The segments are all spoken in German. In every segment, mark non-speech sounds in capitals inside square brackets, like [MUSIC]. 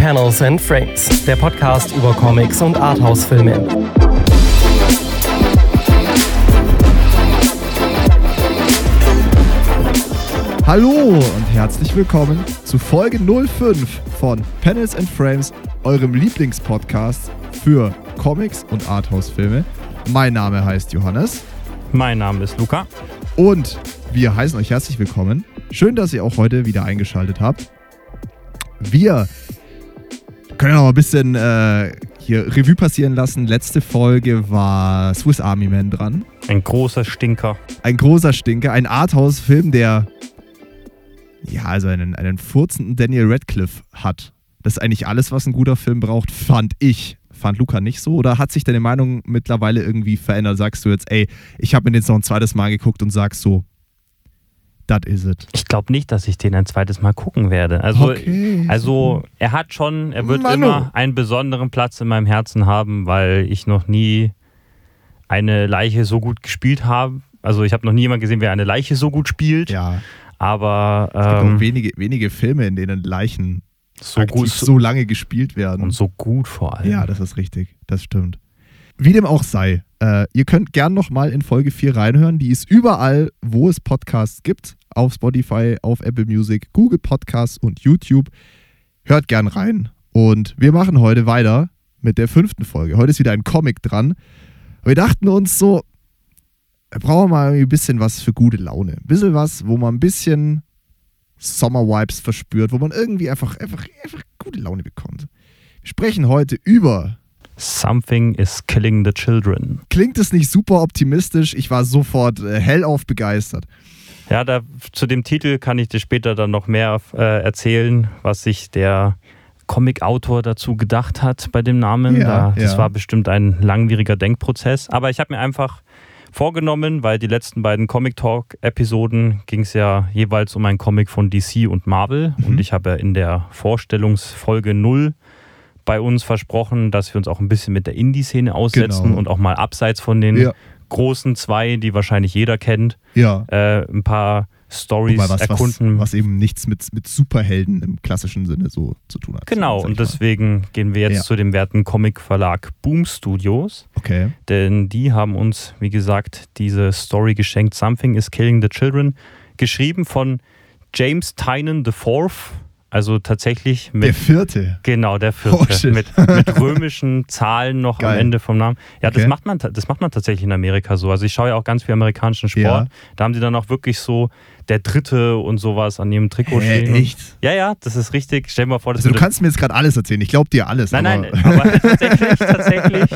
Panels and Frames, der Podcast über Comics und Arthouse-Filme. Hallo und herzlich willkommen zu Folge 05 von Panels and Frames, eurem Lieblingspodcast für Comics und Arthouse-Filme. Mein Name heißt Johannes. Mein Name ist Luca. Und wir heißen euch herzlich willkommen. Schön, dass ihr auch heute wieder eingeschaltet habt. Wir können noch ein bisschen äh, hier Revue passieren lassen. Letzte Folge war Swiss Army Man dran. Ein großer Stinker. Ein großer Stinker. Ein Arthouse-Film, der ja, also einen, einen furzenden Daniel Radcliffe hat. Das ist eigentlich alles, was ein guter Film braucht, fand ich. Fand Luca nicht so? Oder hat sich deine Meinung mittlerweile irgendwie verändert? Sagst du jetzt, ey, ich habe mir den jetzt noch ein zweites Mal geguckt und sagst so, das is it. Ich glaube nicht, dass ich den ein zweites Mal gucken werde. Also, Okay. also er hat schon, er wird Manu. immer einen besonderen Platz in meinem Herzen haben, weil ich noch nie eine Leiche so gut gespielt habe. Also ich habe noch nie jemanden gesehen, wer eine Leiche so gut spielt. Ja, Aber es gibt auch ähm, wenige, wenige Filme, in denen Leichen so gut so lange gespielt werden. und so gut vor allem. Ja, das ist richtig. Das stimmt. Wie dem auch sei, äh, ihr könnt gern nochmal in Folge 4 reinhören. Die ist überall, wo es Podcasts gibt. Auf Spotify, auf Apple Music, Google Podcasts und YouTube. Hört gern rein. Und wir machen heute weiter mit der fünften Folge. Heute ist wieder ein Comic dran. Wir dachten uns so, wir brauchen mal ein bisschen was für gute Laune. Ein bisschen was, wo man ein bisschen Sommer-Vibes verspürt, wo man irgendwie einfach, einfach, einfach gute Laune bekommt. Wir sprechen heute über Something is killing the children. klingt es nicht super optimistisch. Ich war sofort äh, hellauf begeistert. Ja, da, zu dem Titel kann ich dir später dann noch mehr äh, erzählen, was sich der Comic-Autor dazu gedacht hat bei dem Namen. Ja, da, das ja. war bestimmt ein langwieriger Denkprozess. Aber ich habe mir einfach vorgenommen, weil die letzten beiden Comic Talk-Episoden ging es ja jeweils um einen Comic von DC und Marvel. Mhm. Und ich habe ja in der Vorstellungsfolge 0 bei uns versprochen, dass wir uns auch ein bisschen mit der Indie-Szene aussetzen Genau. und auch mal abseits von den Ja. großen zwei, die wahrscheinlich jeder kennt, Ja. äh, ein paar Stories was, was, erkunden. was eben nichts mit, mit Superhelden im klassischen Sinne so zu tun hat. genau, und mal. deswegen gehen wir jetzt Ja. zu dem werten Comic-Verlag Boom Studios, Okay. denn die haben uns, wie gesagt, diese Story geschenkt, Something is Killing the Children, geschrieben von James Tynan IV, also tatsächlich mit Der vierte. Genau, der Oh, vierte. shit. mit, mit römischen Zahlen noch Geil. am Ende vom Namen. Ja, das, Okay. macht man, das macht man tatsächlich in Amerika so. Also ich schaue ja auch ganz viel amerikanischen Sport. Ja. Da haben sie dann auch wirklich so der Dritte und sowas an ihrem Trikot Hä, stehen. echt? Ja, ja, das ist richtig. Stell dir mal vor, das Also du kannst mir jetzt gerade alles erzählen. Ich glaube dir alles. Nein, aber nein, aber [LAUGHS] tatsächlich, tatsächlich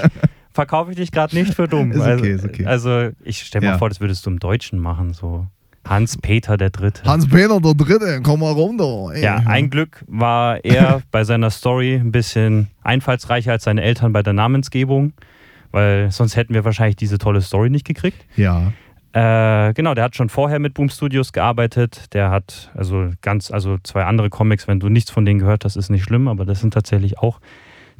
verkaufe ich dich gerade nicht für dumm. Ist okay, also, ist okay. also ich stell mir Ja. vor, das würdest du im Deutschen machen. So Hans-Peter der Dritte. Hans-Peter der Dritte, komm mal runter. Ey. Ja, ein Glück war er [LAUGHS] bei seiner Story ein bisschen einfallsreicher als seine Eltern bei der Namensgebung, weil sonst hätten wir wahrscheinlich diese tolle Story nicht gekriegt. Ja. Äh, genau, der hat schon vorher mit Boom Studios gearbeitet. Der hat also ganz, also zwei andere Comics, wenn du nichts von denen gehört hast, ist nicht schlimm, aber das sind tatsächlich auch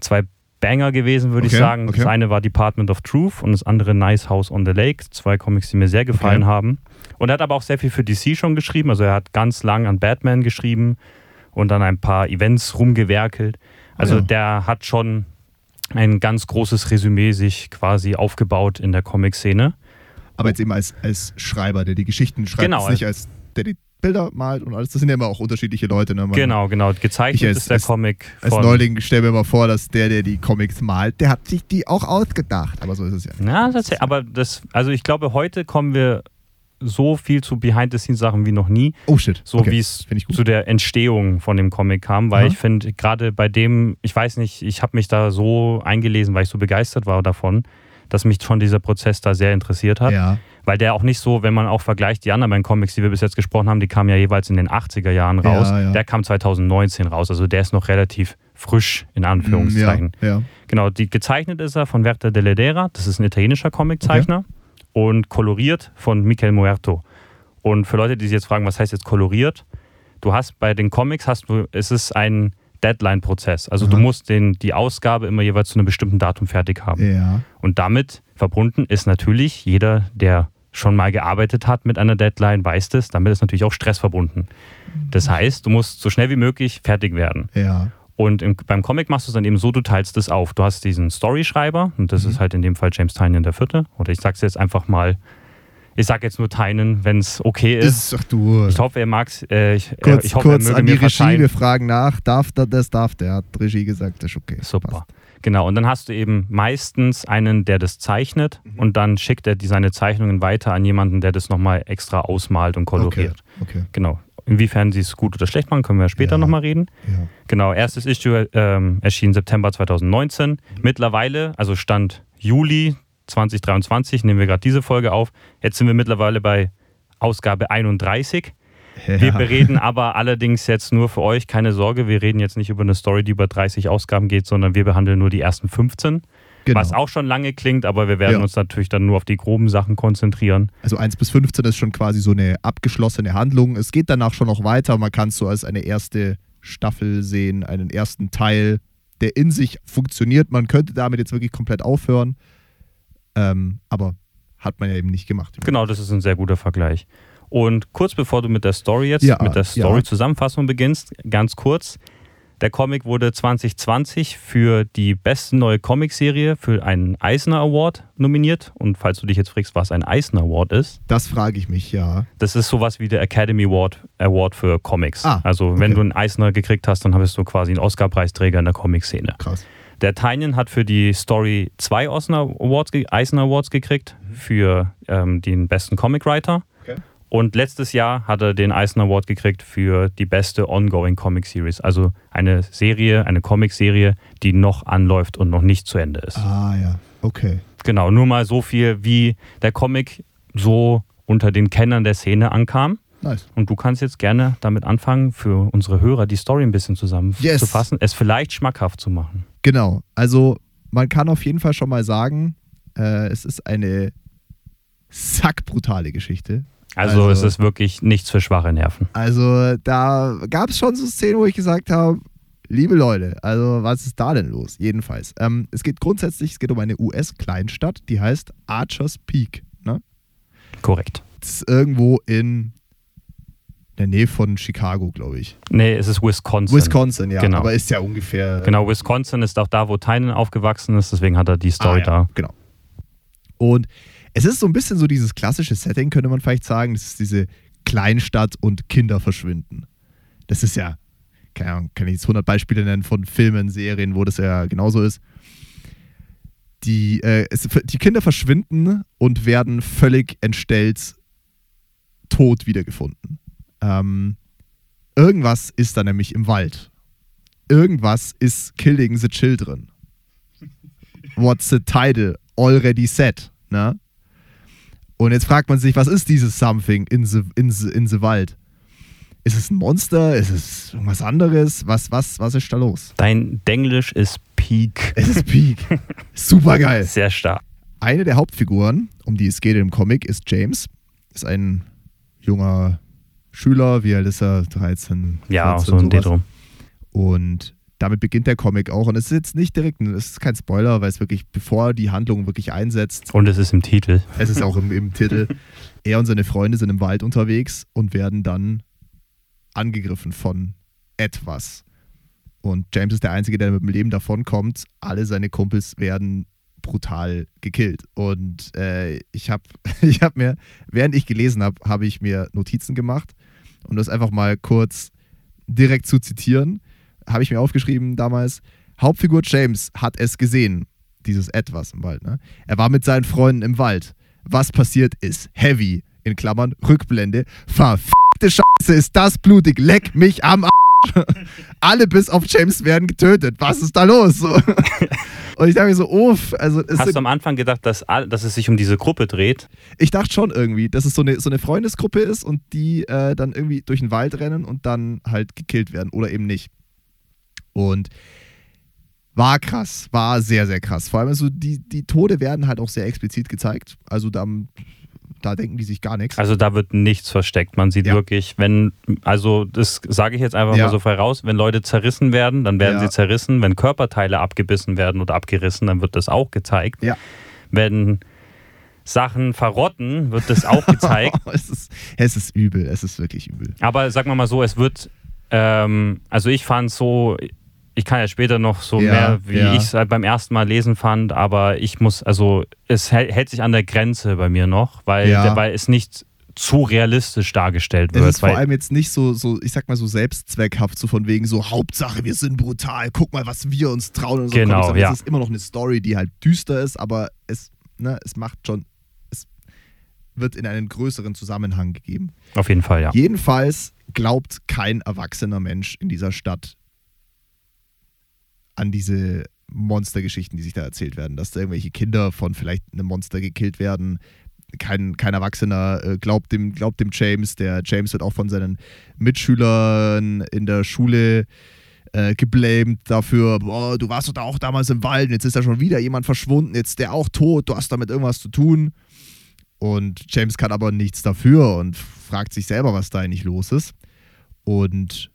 zwei Banger gewesen, würde ich Okay, sagen. okay. Das eine war Department of Truth und das andere Nice House on the Lake. Zwei Comics, die mir sehr gefallen Okay. haben. Und er hat aber auch sehr viel für DC schon geschrieben. Also er hat ganz lang an Batman geschrieben und dann ein paar Events rumgewerkelt. Also Ja. der hat schon ein ganz großes Resümee sich quasi aufgebaut in der Comic-Szene. Aber jetzt eben als, als Schreiber, der die Geschichten schreibt. Genau, nicht als der die Bilder malt und alles. Das sind ja immer auch unterschiedliche Leute. Ne? Man- Genau, genau. Gezeichnet Ich als- ist der als- Comic Als. Neuling stell mir mal vor, dass der, der die Comics malt, der hat sich die auch ausgedacht. Aber so ist es ja. Ja, tatsächlich. Aber das, also ich glaube, heute kommen wir so viel zu Behind-the-Scenes-Sachen wie noch nie, Oh shit. so okay. wie es zu der Entstehung von dem Comic kam, weil Aha. ich finde, gerade bei dem, ich weiß nicht, ich habe mich da so eingelesen, weil ich so begeistert war davon, dass mich schon dieser Prozess da sehr interessiert hat. Ja. Weil der auch nicht so, wenn man auch vergleicht, die anderen beiden Comics, die wir bis jetzt gesprochen haben, die kamen ja jeweils in den 80er Jahren Ja, raus. ja. Der kam 2019 raus, also der ist noch relativ frisch, in Anführungszeichen. Ja, ja. Genau, die, gezeichnet ist er von Werther de Ledera, das ist ein italienischer Comiczeichner, und koloriert von Michael Muerto. Und für Leute, die sich jetzt fragen, was heißt jetzt koloriert? Du hast bei den Comics, hast du, es ist ein Deadline-Prozess. Also du Aha. musst den, die Ausgabe immer jeweils zu einem bestimmten Datum fertig haben. Ja. Und damit verbunden ist natürlich jeder, der schon mal gearbeitet hat mit einer Deadline, weiß das, damit ist natürlich auch Stress verbunden. Das heißt, du musst so schnell wie möglich fertig werden. Ja. Und im, beim Comic machst du es dann eben so, du teilst es auf. Du hast diesen Storyschreiber und das Mhm. ist halt in dem Fall James Tynion der Vierte. Oder ich sag's jetzt einfach mal, ich sag jetzt nur Tynion, wenn es okay ist. Ist, ach du. Ich hoffe, er mag's. Äh, ich, kurz äh, ich hoffe, kurz er an die Regie, verzeihen. wir fragen nach. Darf da- das? Darf der? Hat Regie gesagt, das ist okay. Super. Passt. Genau, und dann hast du eben meistens einen, der das zeichnet Mhm. und dann schickt er die, seine Zeichnungen weiter an jemanden, der das nochmal extra ausmalt und Okay. koloriert. okay. Genau. Inwiefern sie es gut oder schlecht machen, können wir später Ja. nochmal reden. Ja. Genau, erstes Issue ähm, erschien September 2019. Mhm. Mittlerweile, also Stand Juli 2023, nehmen wir gerade diese Folge auf. Jetzt sind wir mittlerweile bei Ausgabe 31. Wir Ja. bereden aber allerdings jetzt nur für euch, keine Sorge, wir reden jetzt nicht über eine Story, die über 30 Ausgaben geht, sondern wir behandeln nur die ersten 15. Genau. Was auch schon lange klingt, aber wir werden Ja. uns natürlich dann nur auf die groben Sachen konzentrieren. Also 1 bis 15 ist schon quasi so eine abgeschlossene Handlung. Es geht danach schon noch weiter. Man kann es so als eine erste Staffel sehen, einen ersten Teil, der in sich funktioniert. Man könnte damit jetzt wirklich komplett aufhören. Ähm, aber hat man ja eben nicht gemacht. Genau, das ist ein sehr guter Vergleich. Und kurz bevor du mit der Story jetzt, Ja, mit der ja. Story-Zusammenfassung beginnst, ganz kurz. Der Comic wurde 2020 für die beste neue Comicserie für einen Eisner Award nominiert. Und falls du dich jetzt fragst, was ein Eisner Award ist, Das frage ich mich, ja. das ist sowas wie der Academy Award, Award für Comics. Ah, also wenn okay. du einen Eisner gekriegt hast, dann bist du quasi ein Oscar-Preisträger in der Comic-Szene. Krass. Der Tynion hat für die Story zwei Eisner Awards, Awards gekriegt für ähm, den besten Comic Writer. Okay. Und letztes Jahr hat er den Eisner Award gekriegt für die beste Ongoing Comic Series. Also eine Serie, eine Comic-Serie, die noch anläuft und noch nicht zu Ende ist. Ah, ja. Okay. Genau, nur mal so viel, wie der Comic so unter den Kennern der Szene ankam. Nice. Und du kannst jetzt gerne damit anfangen, für unsere Hörer die Story ein bisschen zusammenzufassen, es vielleicht schmackhaft zu machen. Genau. Also, man kann auf jeden Fall schon mal sagen, äh, es ist eine sackbrutale Geschichte. Also, Also- es ist wirklich nichts für schwache Nerven. Also da gab es schon so Szenen, wo ich gesagt habe, liebe Leute, also was ist da denn los? Jedenfalls. Ähm, es geht grundsätzlich, es geht um eine US-Kleinstadt, die heißt Archers Peak. Ne? Korrekt. Das ist irgendwo in der Nähe von Chicago, glaube ich. Nee, es ist Wisconsin. Wisconsin, ja. Genau. Aber ist ja ungefähr. Genau, Wisconsin ist auch da, wo Tynan aufgewachsen ist, deswegen hat er die Story Ah, ja, da. Genau. Und es ist so ein bisschen so dieses klassische Setting, könnte man vielleicht sagen. Das ist diese Kleinstadt und Kinder verschwinden. Das ist ja, keine Ahnung, kann ich jetzt 100 Beispiele nennen von Filmen, Serien, wo das ja genauso ist. Die, äh, es, die Kinder verschwinden und werden völlig entstellt tot wiedergefunden. Ähm, irgendwas ist da nämlich im Wald. Irgendwas ist killing the children. [LAUGHS] What's the title? Already said. Ne? Und jetzt fragt man sich, was ist dieses Something in the, in the, in the Wald? Ist es ein Monster? Ist es irgendwas anderes? Was, was, was ist da los? Dein Denglisch ist Peak. Es ist Peak. [LAUGHS] Super geil. Sehr stark. Eine der Hauptfiguren, um die es geht im Comic, ist James. Ist ein junger Schüler. Wie alt ist er? 13? Ja, 14, so ein. Drum. Und damit beginnt der Comic auch. Und es ist jetzt nicht direkt, es ist kein Spoiler, weil es wirklich, bevor die Handlung wirklich einsetzt, Und es ist im Titel. es ist auch im, im Titel, [LAUGHS] er und seine Freunde sind im Wald unterwegs und werden dann angegriffen von etwas. Und James ist der Einzige, der mit dem Leben davonkommt. Alle seine Kumpels werden brutal gekillt. Und äh, ich habe [LAUGHS] ich hab mir, während ich gelesen habe, habe ich mir Notizen gemacht. Um das einfach mal kurz direkt zu zitieren, habe ich mir aufgeschrieben damals, Hauptfigur James hat es gesehen, dieses Etwas im Wald. Ne? Er war mit seinen Freunden im Wald. Was passiert ist heavy, in Klammern, Rückblende. Verfickte Scheiße, ist das blutig, leck mich am Arsch. [LAUGHS] Alle bis auf James werden getötet. Was ist da los? So. [LAUGHS] Und ich dachte mir so, uff, also Hast du am Anfang gedacht, dass, dass es sich um diese Gruppe dreht? ich dachte schon irgendwie, dass es so eine, so eine Freundesgruppe ist und die äh, dann irgendwie durch den Wald rennen und dann halt gekillt werden oder eben nicht. Und war krass, war sehr, sehr krass. Vor allem also die, die Tode werden halt auch sehr explizit gezeigt. Also da, da denken die sich gar nichts. Also da wird nichts versteckt. Man sieht Ja. wirklich, wenn, also das sage ich jetzt einfach Ja. mal so frei raus, wenn Leute zerrissen werden, dann werden Ja. sie zerrissen. Wenn Körperteile abgebissen werden oder abgerissen, dann wird das auch gezeigt. Ja. Wenn Sachen verrotten, wird das auch [LAUGHS] gezeigt. es, ist, es ist übel, es ist wirklich übel. Aber sagen wir mal so, es wird, ähm, also ich fand so, ich kann ja später noch so Ja, mehr, wie ja. ich es halt beim ersten Mal lesen fand, aber ich muss, also es hält, sich an der Grenze bei mir noch, weil, Ja. weil es nicht zu realistisch dargestellt Es wird. ist vor allem jetzt nicht so, so, ich sag mal so selbstzweckhaft, so von wegen so, Hauptsache, wir sind brutal, guck mal, was wir uns trauen und so. Genau, Comics. Ja. Es ist immer noch eine Story, die halt düster ist, aber es, ne, es macht schon, es wird in einen größeren Zusammenhang gegeben. auf jeden Fall, ja. Jedenfalls glaubt kein erwachsener Mensch in dieser Stadt an diese Monstergeschichten, die sich da erzählt werden, dass da irgendwelche Kinder von vielleicht einem Monster gekillt werden. Kein, kein Erwachsener äh, glaubt, dem, glaubt dem James. Der James wird auch von seinen Mitschülern in der Schule äh, geblamed dafür, boah, du warst doch da auch damals im Wald, jetzt ist da schon wieder jemand verschwunden, jetzt ist der auch tot, du hast damit irgendwas zu tun. Und James kann aber nichts dafür und fragt sich selber, was da eigentlich los ist. Und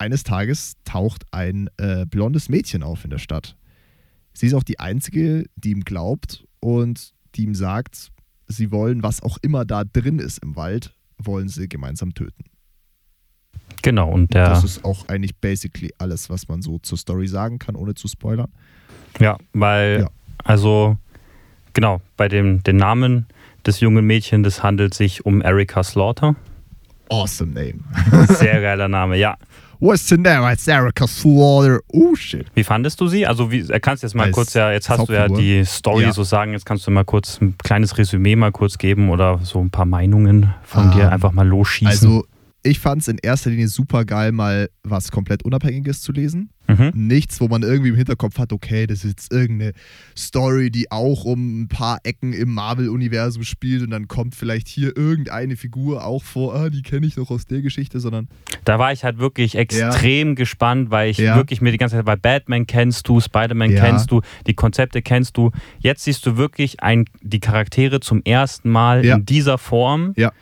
eines Tages taucht ein äh, blondes Mädchen auf in der Stadt. Sie ist auch die einzige, die ihm glaubt und die ihm sagt, sie wollen, was auch immer da drin ist im Wald, wollen sie gemeinsam töten. Genau, und der, Das ist auch eigentlich basically alles, was man so zur Story sagen kann, ohne zu spoilern. ja, weil, Ja. also, genau, bei dem den Namen des jungen Mädchens, das handelt sich um Erika Slaughter. Awesome name. Sehr geiler Name, ja. What's the name? It's Erica Slaughter. Oh shit. Wie fandest du sie? Also, wie, kannst du jetzt mal Als- kurz ja, jetzt hast du ja die Story Ja. so sagen, jetzt kannst du mal kurz ein kleines Resümee mal kurz geben oder so ein paar Meinungen von Ähm, dir einfach mal losschießen. Also, ich fand es in erster Linie super geil, mal was komplett Unabhängiges zu lesen. mhm. Nichts, wo man irgendwie im Hinterkopf hat, okay, das ist jetzt irgendeine Story, die auch um ein paar Ecken im Marvel-Universum spielt und dann kommt vielleicht hier irgendeine Figur auch vor, ah, die kenne ich noch aus der Geschichte, sondern Da war ich halt wirklich extrem gespannt, weil ich Ja. wirklich mir die ganze Zeit, bei Batman kennst du, Spider-Man Ja. kennst du, die Konzepte kennst du. Jetzt siehst du wirklich ein, die Charaktere zum ersten Mal Ja. in dieser Form, Ja.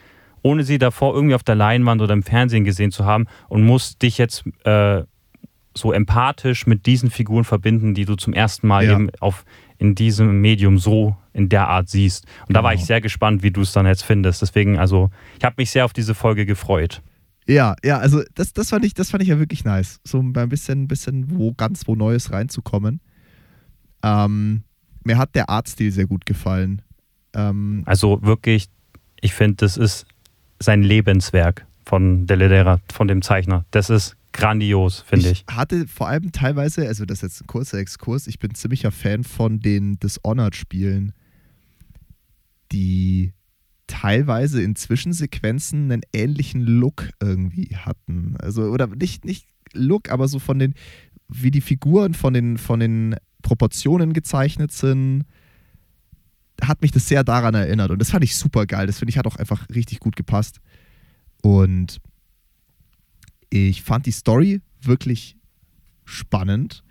Ohne sie davor irgendwie auf der Leinwand oder im Fernsehen gesehen zu haben und musst dich jetzt äh, so empathisch mit diesen Figuren verbinden, die du zum ersten Mal Ja. eben auf, in diesem Medium so in der Art siehst. Und da war Genau. ich sehr gespannt, wie du es dann jetzt findest. Deswegen, also, ich habe mich sehr auf diese Folge gefreut. ja, ja, also das, das, fand ich, das fand ich ja wirklich nice. So ein bisschen, bisschen wo ganz wo Neues reinzukommen. Ähm, mir hat der Artstil sehr gut gefallen. Ähm, Also wirklich, ich finde, das ist sein Lebenswerk von Deledera, von dem Zeichner. Das ist grandios, finde ich. hatte vor allem teilweise, also das ist jetzt ein kurzer Exkurs, ich bin ziemlicher Fan von den Dishonored-Spielen, die teilweise in Zwischensequenzen einen ähnlichen Look irgendwie hatten. Also, oder nicht, nicht Look, aber so von den, wie die Figuren von den, von den Proportionen gezeichnet sind, hat mich das sehr daran erinnert. Und das fand ich super geil. Das finde ich hat auch einfach richtig gut gepasst. Und ich fand die Story wirklich spannend.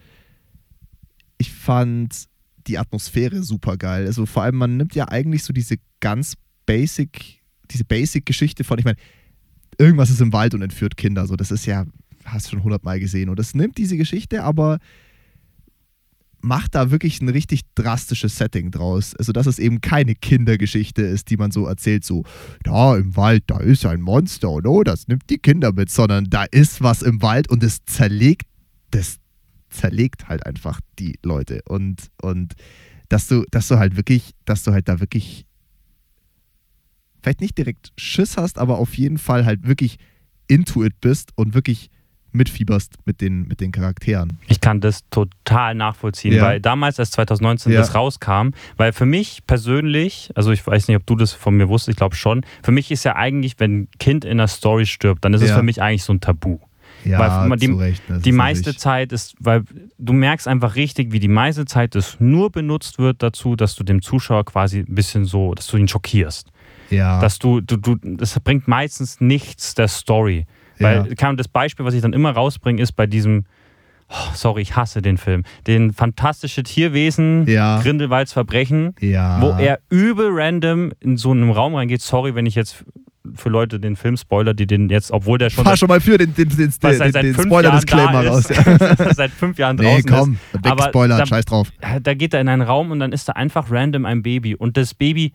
Ich fand die Atmosphäre super geil. Also vor allem, man nimmt ja eigentlich so diese ganz basic, diese Basic-Geschichte von, ich meine, irgendwas ist im Wald und entführt Kinder. So, das ist ja, hast du schon hundertmal gesehen. Und das nimmt diese Geschichte, aber macht da wirklich ein richtig drastisches Setting draus. Also, dass es eben keine Kindergeschichte ist, die man so erzählt, so, da im Wald, da ist ein Monster und oh, das nimmt die Kinder mit, sondern da ist was im Wald und es zerlegt, das zerlegt halt einfach die Leute. Und, und dass du, dass du halt wirklich, dass du halt da wirklich vielleicht nicht direkt Schiss hast, aber auf jeden Fall halt wirklich into it bist und wirklich mitfieberst mit den, mit den Charakteren. Ich kann das total nachvollziehen, Ja. weil damals, als 2019 Ja. das rauskam, weil für mich persönlich, also ich weiß nicht, ob du das von mir wusstest, ich glaube schon, für mich ist ja eigentlich, wenn ein Kind in einer Story stirbt, dann ist es Ja. für mich eigentlich so ein Tabu. Ja, Weil die- Recht. Die ist meiste natürlich- Zeit ist, weil du merkst einfach richtig, wie die meiste Zeit es nur benutzt wird dazu, dass du dem Zuschauer quasi ein bisschen so, dass du ihn schockierst. ja, Dass du, du, du, das bringt meistens nichts der Story. Weil Ja. das Beispiel, was ich dann immer rausbringe, ist bei diesem, oh, sorry, ich hasse den Film, den fantastische Tierwesen, Ja. Grindelwalds Verbrechen, ja. wo er übel random in so einen Raum reingeht. Sorry, wenn ich jetzt für Leute den Film spoiler, die den jetzt, obwohl der schon Fahr schon mal für den, den, den, den, seit, seit den fünf Spoiler-Disclaimer Jahren raus. [LAUGHS] Ja. ist, seit fünf Jahren Nee, draußen komm, ist. weg Aber Spoiler, da- scheiß drauf. Da geht er in einen Raum und dann ist da einfach random ein Baby und das Baby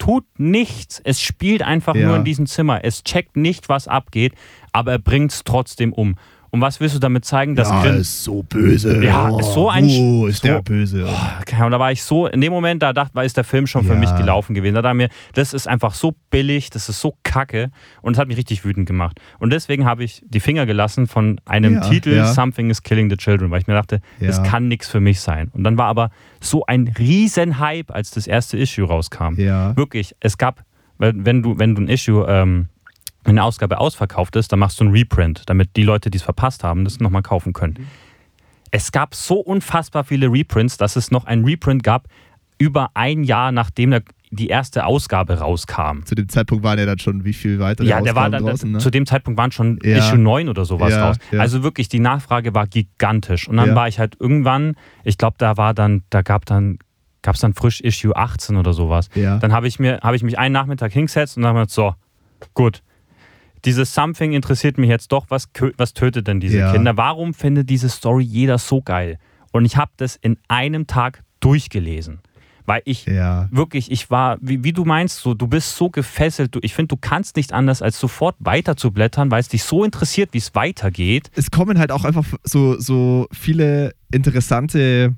tut nichts. Es spielt einfach Ja. nur in diesem Zimmer. Es checkt nicht, was abgeht, aber er bringt es trotzdem um. Und was willst du damit zeigen? Dass ja, Grin ist so böse. Ja, oh, ist so ein Wo ist so- der böse? Okay, und da war ich so, in dem Moment, da dachte, war ist der Film schon für Ja. mich gelaufen gewesen. Da dachte ich mir, das ist einfach so billig, das ist so kacke und es hat mich richtig wütend gemacht. Und deswegen habe ich die Finger gelassen von einem Ja, Titel ja. Something is Killing the Children, weil ich mir dachte, das kann nichts für mich sein. Und dann war aber so ein riesen Hype, als das erste Issue rauskam. Ja. Wirklich, es gab, wenn wenn du, wenn du ein Issue, ähm, wenn eine Ausgabe ausverkauft ist, dann machst du einen Reprint, damit die Leute, die es verpasst haben, das nochmal kaufen können. Es gab so unfassbar viele Reprints, dass es noch ein Reprint gab, über ein Jahr nachdem der, die erste Ausgabe rauskam. Zu dem Zeitpunkt waren ja dann schon wie viel weiter Ja, der war Ausgaben dann, draußen, ne? zu dem Zeitpunkt waren schon Ja. Issue 9 oder sowas Ja, raus. ja. Also wirklich, die Nachfrage war gigantisch. Und dann war ich halt irgendwann, ich glaube, da war dann, da gab dann, gab es dann frisch Issue 18 oder sowas. Dann habe ich mir, habe ich mich einen Nachmittag hingesetzt und dann habe ich gesagt, so, gut. Dieses Something interessiert mich jetzt doch. Was, was tötet denn diese Ja. Kinder? Warum findet diese Story jeder so geil? Und ich habe das in einem Tag durchgelesen. Weil ich Ja. wirklich, ich war, wie, wie du meinst, so, du bist so gefesselt. Du, ich finde, du kannst nicht anders, als sofort weiter zu blättern, weil es dich so interessiert, wie es weitergeht. es kommen halt auch einfach so, so viele interessante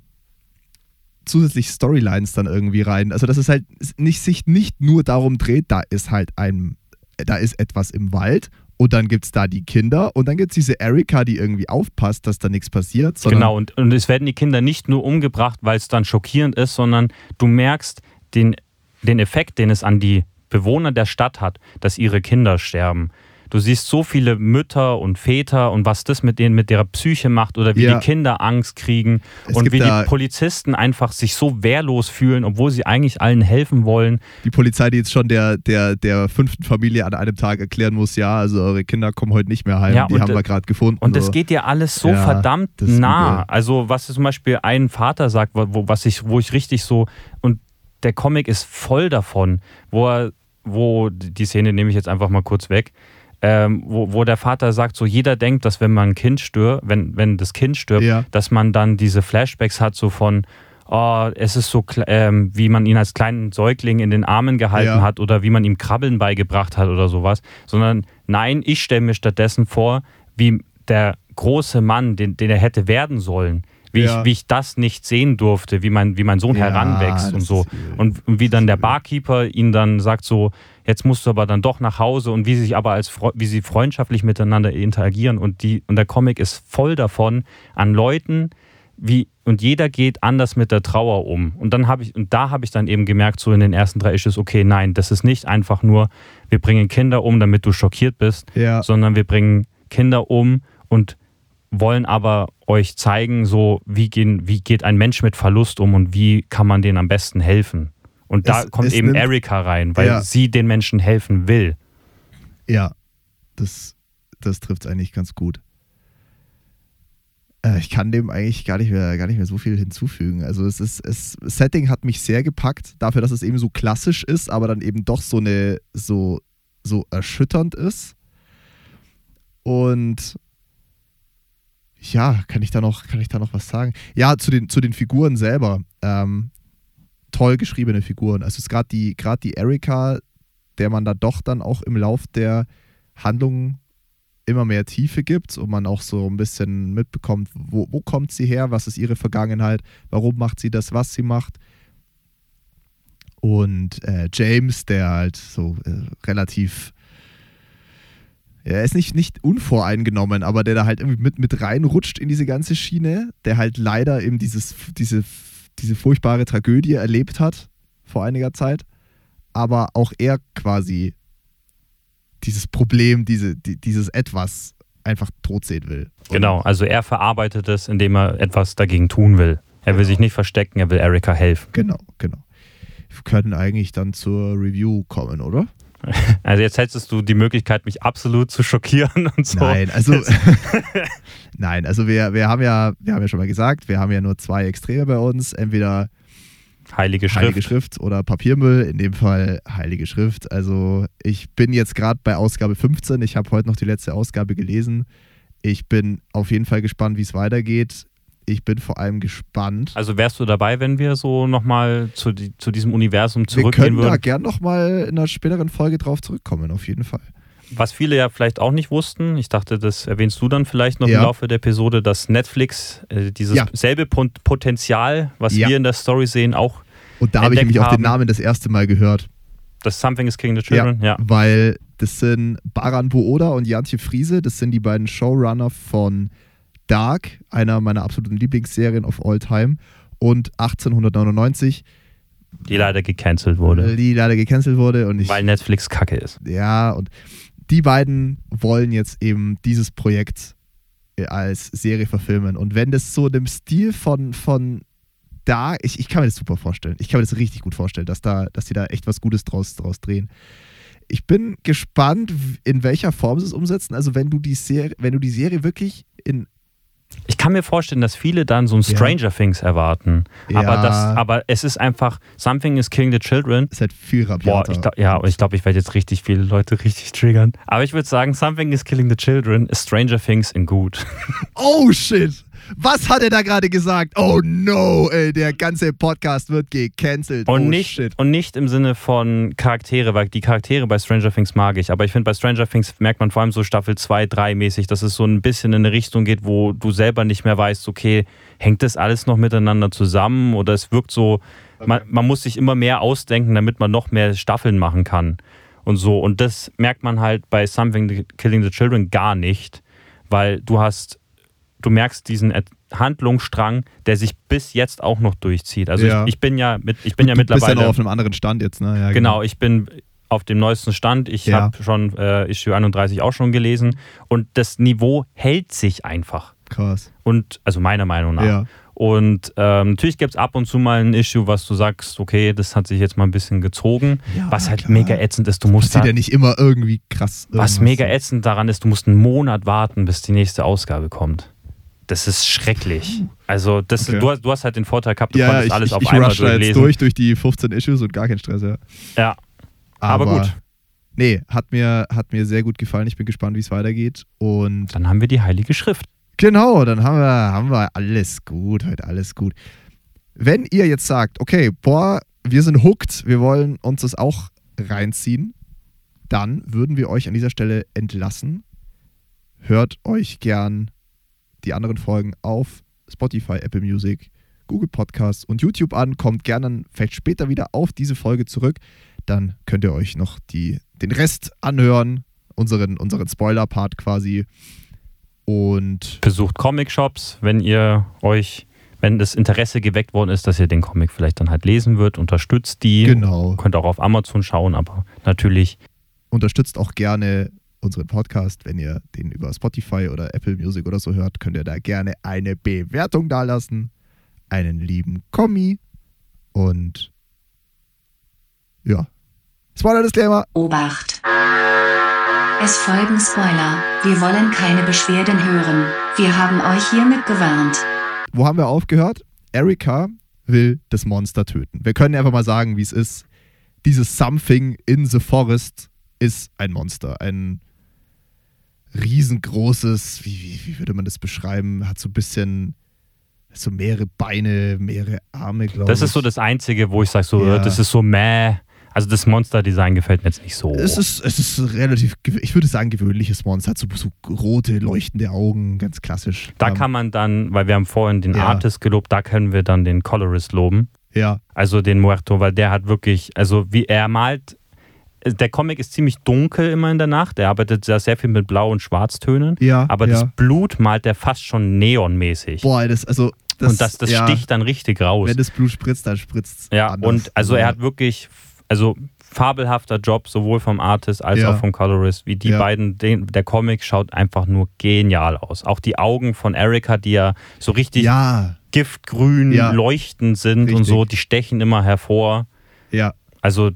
zusätzlich Storylines dann irgendwie rein. Also dass es halt nicht, sich nicht nur darum dreht, da ist halt ein, da ist etwas im Wald und dann gibt es da die Kinder und dann gibt es diese Erika, die irgendwie aufpasst, dass da nichts passiert. Genau, und, und es werden die Kinder nicht nur umgebracht, weil es dann schockierend ist, sondern du merkst den, den Effekt, den es an die Bewohner der Stadt hat, dass ihre Kinder sterben. Du siehst so viele Mütter und Väter und was das mit denen, mit ihrer Psyche macht oder wie Ja. die Kinder Angst kriegen Es und wie die Polizisten einfach sich so wehrlos fühlen, obwohl sie eigentlich allen helfen wollen. Die Polizei, die jetzt schon der, der, der fünften Familie an einem Tag erklären muss, ja, also eure Kinder kommen heute nicht mehr heim, Ja, die haben wir gerade gefunden. Und das so. geht dir alles so Ja, verdammt nah. Also, was zum Beispiel ein Vater sagt, wo, wo- was ich, wo ich richtig so. Und der Comic ist voll davon, wo er, wo die Szene nehme ich jetzt einfach mal kurz weg. Ähm, wo, wo der Vater sagt, so jeder denkt, dass wenn man ein Kind stirbt, wenn, wenn das Kind stirbt, Ja. dass man dann diese Flashbacks hat, so von, oh, es ist so, ähm, wie man ihn als kleinen Säugling in den Armen gehalten Ja. hat oder wie man ihm Krabbeln beigebracht hat oder sowas, sondern nein, ich stelle mir stattdessen vor, wie der große Mann, den, den er hätte werden sollen, wie, Ja. ich, wie ich das nicht sehen durfte, wie mein, wie mein Sohn Ja, heranwächst und so. Und, und wie dann der. Barkeeper ihn dann sagt so, jetzt musst du aber dann doch nach Hause und wie sie sich aber als wie sie freundschaftlich miteinander interagieren und die und der Comic ist voll davon an Leuten, wie und jeder geht anders mit der Trauer um. Und dann habe ich und da habe ich dann eben gemerkt so in den ersten drei Issues, okay, nein, das ist nicht einfach nur wir bringen Kinder um, damit du schockiert bist, Ja. sondern wir bringen Kinder um und wollen aber euch zeigen, so wie, gehen, wie geht ein Mensch mit Verlust um und wie kann man denen am besten helfen. Und da Es- kommt es eben nimmt- Erika rein, weil Ja. sie den Menschen helfen will. Ja, das, das trifft es eigentlich ganz gut. Äh, ich kann dem eigentlich gar nicht mehr, gar nicht mehr so viel hinzufügen. Also es ist, es, Setting hat mich sehr gepackt, dafür, dass es eben so klassisch ist, aber dann eben doch so eine, so, so erschütternd ist. Und ja, kann ich da noch, kann ich da noch was sagen? Ja, zu den, zu den Figuren selber. Ähm, toll geschriebene Figuren. Also es ist gerade die, gerade die Erika, der man da doch dann auch im Lauf der Handlung immer mehr Tiefe gibt und man auch so ein bisschen mitbekommt, wo, wo kommt sie her, was ist ihre Vergangenheit, warum macht sie das, was sie macht. Und äh, James, der halt so äh, relativ, er ist nicht, nicht unvoreingenommen, aber der da halt irgendwie mit, mit reinrutscht in diese ganze Schiene, der halt leider eben dieses, diese, diese furchtbare Tragödie erlebt hat vor einiger Zeit, aber auch er quasi dieses Problem, diese, die, dieses Etwas einfach tot sehen will. Und Genau, also er verarbeitet es, indem er etwas dagegen tun will. Er will Genau. sich nicht verstecken, er will Erika helfen. Genau, genau. Wir können eigentlich dann zur Review kommen, oder? [LAUGHS] Also jetzt hättest du die Möglichkeit, mich absolut zu schockieren und so. Nein, also [LAUGHS] nein, also wir, wir haben ja, wir haben ja schon mal gesagt, wir haben ja nur zwei Extreme bei uns, entweder Heilige Schrift. Heilige Schrift oder Papiermüll, in dem Fall Heilige Schrift. Also ich bin jetzt gerade bei Ausgabe 15, ich habe heute noch die letzte Ausgabe gelesen. Ich bin auf jeden Fall gespannt, wie es weitergeht. Ich bin vor allem gespannt. Also wärst du dabei, wenn wir so nochmal zu, die, zu diesem Universum Wir zurückgehen können da würden? gern nochmal in einer späteren Folge drauf zurückkommen, auf jeden Fall. was viele ja vielleicht auch nicht wussten, ich dachte, das erwähnst du dann vielleicht noch Ja. im Laufe der Episode, dass Netflix äh, dieses Ja. selbe Potenzial, was Ja. wir in der Story sehen, auch Und da habe ich nämlich auch den. Namen das erste Mal gehört. das Something is Killing the Children, ja. Weil das sind Baran Booda und Jantje Friese, das sind die beiden Showrunner von Dark, einer meiner absoluten Lieblingsserien of all time, und 1899, die leider gecancelt wurde, die leider gecancelt wurde. Und ich, weil Netflix kacke ist. ja, und die beiden wollen jetzt eben dieses Projekt äh, als Serie verfilmen. Und wenn das so dem Stil von, von da, ich, ich kann mir das super vorstellen. Ich kann mir das richtig gut vorstellen, dass, da, dass die da echt was Gutes draus, draus drehen. Ich bin gespannt, in welcher Form sie es umsetzen. Also wenn du die Serie, wenn du die Serie wirklich in Ich kann mir vorstellen, dass viele dann so ein Ja. Stranger Things erwarten. Aber, Ja. das, aber es ist einfach, Something is Killing the Children. ist halt viel Boah, ich glaub, ja, und ich glaube, ich werde jetzt richtig viele Leute richtig triggern. Aber ich würde sagen, Something is Killing the Children ist Stranger Things in gut. oh shit! Was hat er da gerade gesagt? Oh no, ey, der ganze Podcast wird gecancelt. Und, oh nicht, shit. und nicht im Sinne von Charaktere, weil die Charaktere bei Stranger Things mag ich. Aber ich finde, bei Stranger Things merkt man vor allem so Staffel 2, 3 mäßig, dass es so ein bisschen in eine Richtung geht, wo du selber nicht mehr weißt, okay, hängt das alles noch miteinander zusammen oder es wirkt so, man, man muss sich immer mehr ausdenken, damit man noch mehr Staffeln machen kann. Und so. Und das merkt man halt bei Something Killing the Children gar nicht, weil du hast, du merkst diesen Handlungsstrang, der sich bis jetzt auch noch durchzieht. Also Ja. ich, ich bin ja mit, ich bin ja du bist ja mittlerweile. noch auf einem anderen Stand jetzt, ne? Ja, Genau, ich bin auf dem neuesten Stand. Ich Ja. habe schon äh, Issue 31 auch schon gelesen und das Niveau hält sich einfach. Krass. Und also meiner Meinung nach. Ja. Und ähm, natürlich gibt es ab und zu mal ein Issue, was du sagst, okay, das hat sich jetzt mal ein bisschen gezogen. Ja, was halt klar. mega ätzend ist, du musst Passiert da, ja nicht immer irgendwie krass. was irgendwas. mega ätzend daran ist, du musst einen Monat warten, bis die nächste Ausgabe kommt. Das ist schrecklich. Also das, Okay. du, hast, du hast halt den Vorteil gehabt, du Ja, konntest ich, alles ich, auf ich einmal rush da jetzt durchlesen. durch, durch die 15 Issues und gar kein Stress, ja. Ja, aber gut. Nee, hat mir, hat mir sehr gut gefallen. Ich bin gespannt, wie es weitergeht. Und Dann haben wir die Heilige Schrift. genau, dann haben wir, haben wir alles gut, heute alles gut. Wenn ihr jetzt sagt, okay, boah, wir sind hooked, wir wollen uns das auch reinziehen, dann würden wir euch an dieser Stelle entlassen. Hört euch gern die anderen Folgen auf Spotify, Apple Music, Google Podcasts und YouTube an. Kommt gerne vielleicht später wieder auf diese Folge zurück. Dann könnt ihr euch noch die, den Rest anhören, unseren, unseren Spoiler-Part quasi. Und besucht Comic-Shops, wenn ihr euch, wenn das Interesse geweckt worden ist, dass ihr den Comic vielleicht dann halt lesen wird, unterstützt die. genau, Könnt auch auf Amazon schauen, aber natürlich unterstützt auch gerne unseren Podcast. Wenn ihr den über Spotify oder Apple Music oder so hört, könnt ihr da gerne eine Bewertung dalassen. Einen lieben Kommi. Und ja. Spoiler-Disclaimer. Obacht! Es folgen Spoiler. Wir wollen keine Beschwerden hören. Wir haben euch hiermit gewarnt. Wo haben wir aufgehört? Erika will das Monster töten. Wir können einfach mal sagen, wie es ist. Dieses Something in the Forest ist ein Monster. Ein riesengroßes, wie, wie, wie würde man das beschreiben? Hat so ein bisschen, so mehrere Beine, mehrere Arme, glaube ich. Das ist so das Einzige, wo ich sage, so, Ja. das ist so meh. Also das Monster-Design gefällt mir jetzt nicht so. Es ist, es ist relativ, ich würde sagen, gewöhnliches Monster. Hat so, so rote, leuchtende Augen, ganz klassisch. da Ähm, kann man dann, weil wir haben vorhin den Ja. Artist gelobt, da können wir dann den Colorist loben. Ja, Also den Muerto, weil der hat wirklich, also wie er malt, der Comic ist ziemlich dunkel immer in der Nacht. Er arbeitet sehr, sehr viel mit Blau- und Schwarztönen. ja. Aber ja. das Blut malt er fast schon neonmäßig. Boah, das, also. Das, und das, das ja, sticht dann richtig raus. Wenn das Blut spritzt, dann spritzt Ja, anders. und also er hat wirklich, also fabelhafter Job, sowohl vom Artist als Ja. auch vom Colorist, wie die Ja. beiden, den, der Comic schaut einfach nur genial aus. Auch die Augen von Erika, die ja so richtig Ja, giftgrün leuchtend sind und Richtig. so, die stechen immer hervor. ja, Also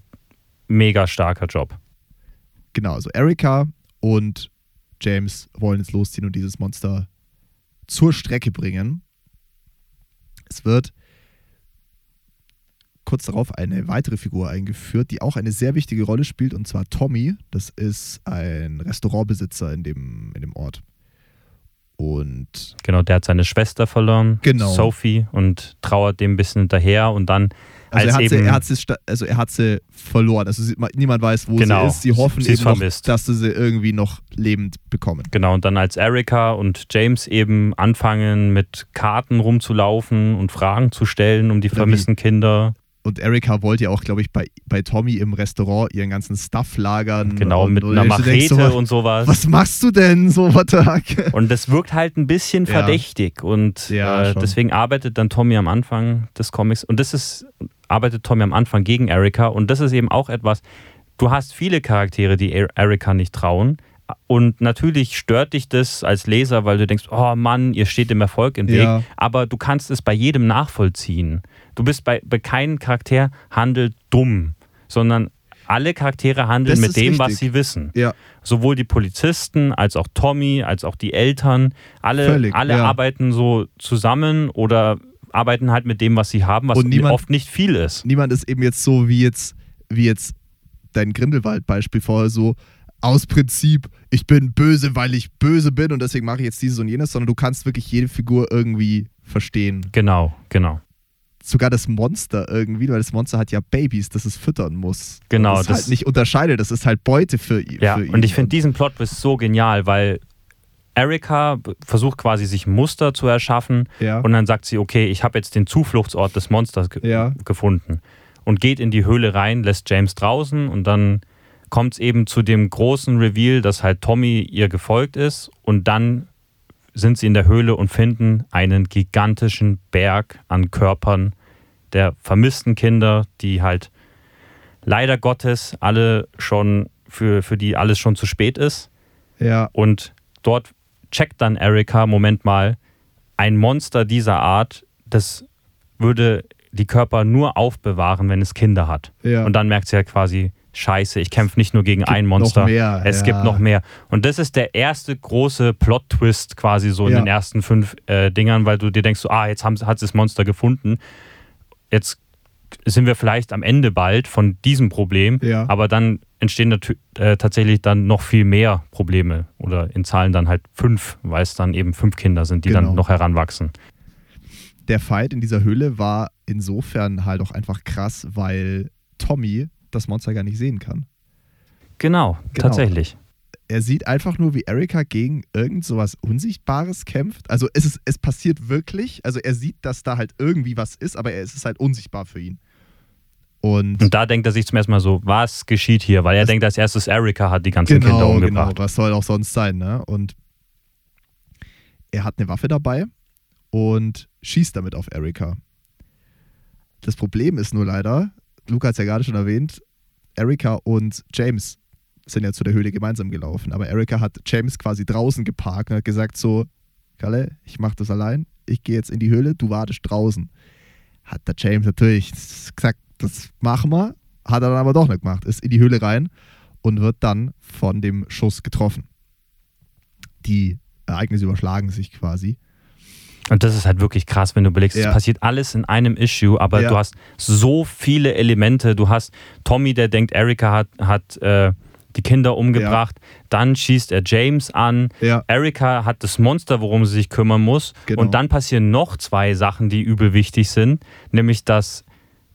mega starker Job. genau. Also Erika und James wollen jetzt losziehen und dieses Monster zur Strecke bringen. Es wird kurz darauf eine weitere Figur eingeführt, die auch eine sehr wichtige Rolle spielt, und zwar Tommy. Das ist ein Restaurantbesitzer in dem, in dem Ort. Und Genau, der hat seine Schwester verloren, Genau. Sophie, und trauert dem ein bisschen hinterher. Und dann Also, als er hat, sie, er, hat also er hat sie verloren. Also sie, niemand weiß, wo Genau. sie ist. Sie hoffen Sie ist eben noch, dass sie sie irgendwie noch lebend bekommen. Genau, und dann als Erika und James eben anfangen mit Karten rumzulaufen und Fragen zu stellen um die Oder vermissten Kinder. Und Erika wollte ja auch, glaube ich, bei, bei Tommy im Restaurant ihren ganzen Stuff lagern. Genau, und, mit und einer Machete so, und sowas. Was machst du denn so, heck? [LAUGHS] Und das wirkt halt ein bisschen Ja. verdächtig und Ja, äh, deswegen arbeitet dann Tommy am Anfang des Comics und das ist, arbeitet Tommy am Anfang gegen Erika und das ist eben auch etwas, du hast viele Charaktere, die Er- Erika nicht trauen und natürlich stört dich das als Leser, weil du denkst, oh Mann, ihr steht dem Erfolg im Weg, Ja. aber du kannst es bei jedem nachvollziehen. Du bist bei, bei keinem Charakter handelt dumm, sondern alle Charaktere handeln Das mit dem, was richtig. sie wissen Ja, sowohl die Polizisten als auch Tommy, als auch die Eltern, alle, Völlig, alle ja. arbeiten so zusammen oder arbeiten halt mit dem, was sie haben, was niemand- oft nicht viel ist. niemand ist eben jetzt so wie jetzt, wie jetzt dein Grindelwald-Beispiel vorher so aus Prinzip, ich bin böse, weil ich böse bin und deswegen mache ich jetzt dieses und jenes, sondern du kannst wirklich jede Figur irgendwie verstehen. Genau, genau. Sogar das Monster irgendwie, weil das Monster hat ja Babys, das es füttern muss. Genau, das, das- halt nicht unterscheidet, das ist halt Beute für, Ja, für ihn. und ich finde diesen Plot so genial, weil Erika versucht quasi sich Muster zu erschaffen ja, und dann sagt sie, okay, ich habe jetzt den Zufluchtsort des Monsters ge Ja. gefunden und geht in die Höhle rein, lässt James draußen und dann kommt es eben zu dem großen Reveal, dass halt Tommy ihr gefolgt ist und dann sind sie in der Höhle und finden einen gigantischen Berg an Körpern der vermissten Kinder, die halt leider Gottes alle schon, für, für die alles schon zu spät ist. ja, Und dort checkt dann Erika, Moment mal, ein Monster dieser Art, das würde die Körper nur aufbewahren, wenn es Kinder hat. ja. Und dann merkt sie ja quasi, scheiße, ich kämpfe nicht nur gegen Gibt ein noch Monster, mehr, es ja. gibt noch mehr. Und das ist der erste große Plot-Twist quasi so in Ja. den ersten fünf äh, Dingern, weil du dir denkst, so, ah, jetzt haben, hat sie das Monster gefunden. Jetzt sind wir vielleicht am Ende bald von diesem Problem, aber dann entstehen äh, tatsächlich dann noch viel mehr Probleme oder in Zahlen dann halt fünf, weil es dann eben fünf Kinder sind, die Genau. dann noch heranwachsen. der Fight in dieser Höhle war insofern halt auch einfach krass, weil Tommy das Monster gar nicht sehen kann. Genau, Genau. tatsächlich. Er sieht einfach nur, wie Erika gegen irgend sowas Unsichtbares kämpft. Also es, ist, es passiert wirklich. Also er sieht, dass da halt irgendwie was ist, aber er, es ist halt unsichtbar für ihn. Und Und da denkt er sich zum ersten Mal so, was geschieht hier? Weil er denkt als erstes, Erika hat die ganzen Kinder genau, genau, umgebracht. was soll auch sonst sein, ne? Und er hat eine Waffe dabei und schießt damit auf Erika. Das Problem ist nur leider, Luca hat es ja gerade schon erwähnt, Erika und James sind ja zu der Höhle gemeinsam gelaufen, aber Erika hat James quasi draußen geparkt und hat gesagt so, Kalle, ich mach das allein, ich gehe jetzt in die Höhle, du wartest draußen. Hat der James natürlich gesagt, das machen wir, hat er dann aber doch nicht gemacht, ist in die Höhle rein und wird dann von dem Schuss getroffen. Die Ereignisse überschlagen sich quasi. Und das ist halt wirklich krass, wenn du überlegst, es Ja. passiert alles in einem Issue, aber Ja. du hast so viele Elemente. Du hast Tommy, der denkt, Erika hat, hat äh, die Kinder umgebracht. Dann schießt er James an. Ja, Erika hat das Monster, worum sie sich kümmern muss. Genau. Und dann passieren noch zwei Sachen, die übel wichtig sind. Nämlich, dass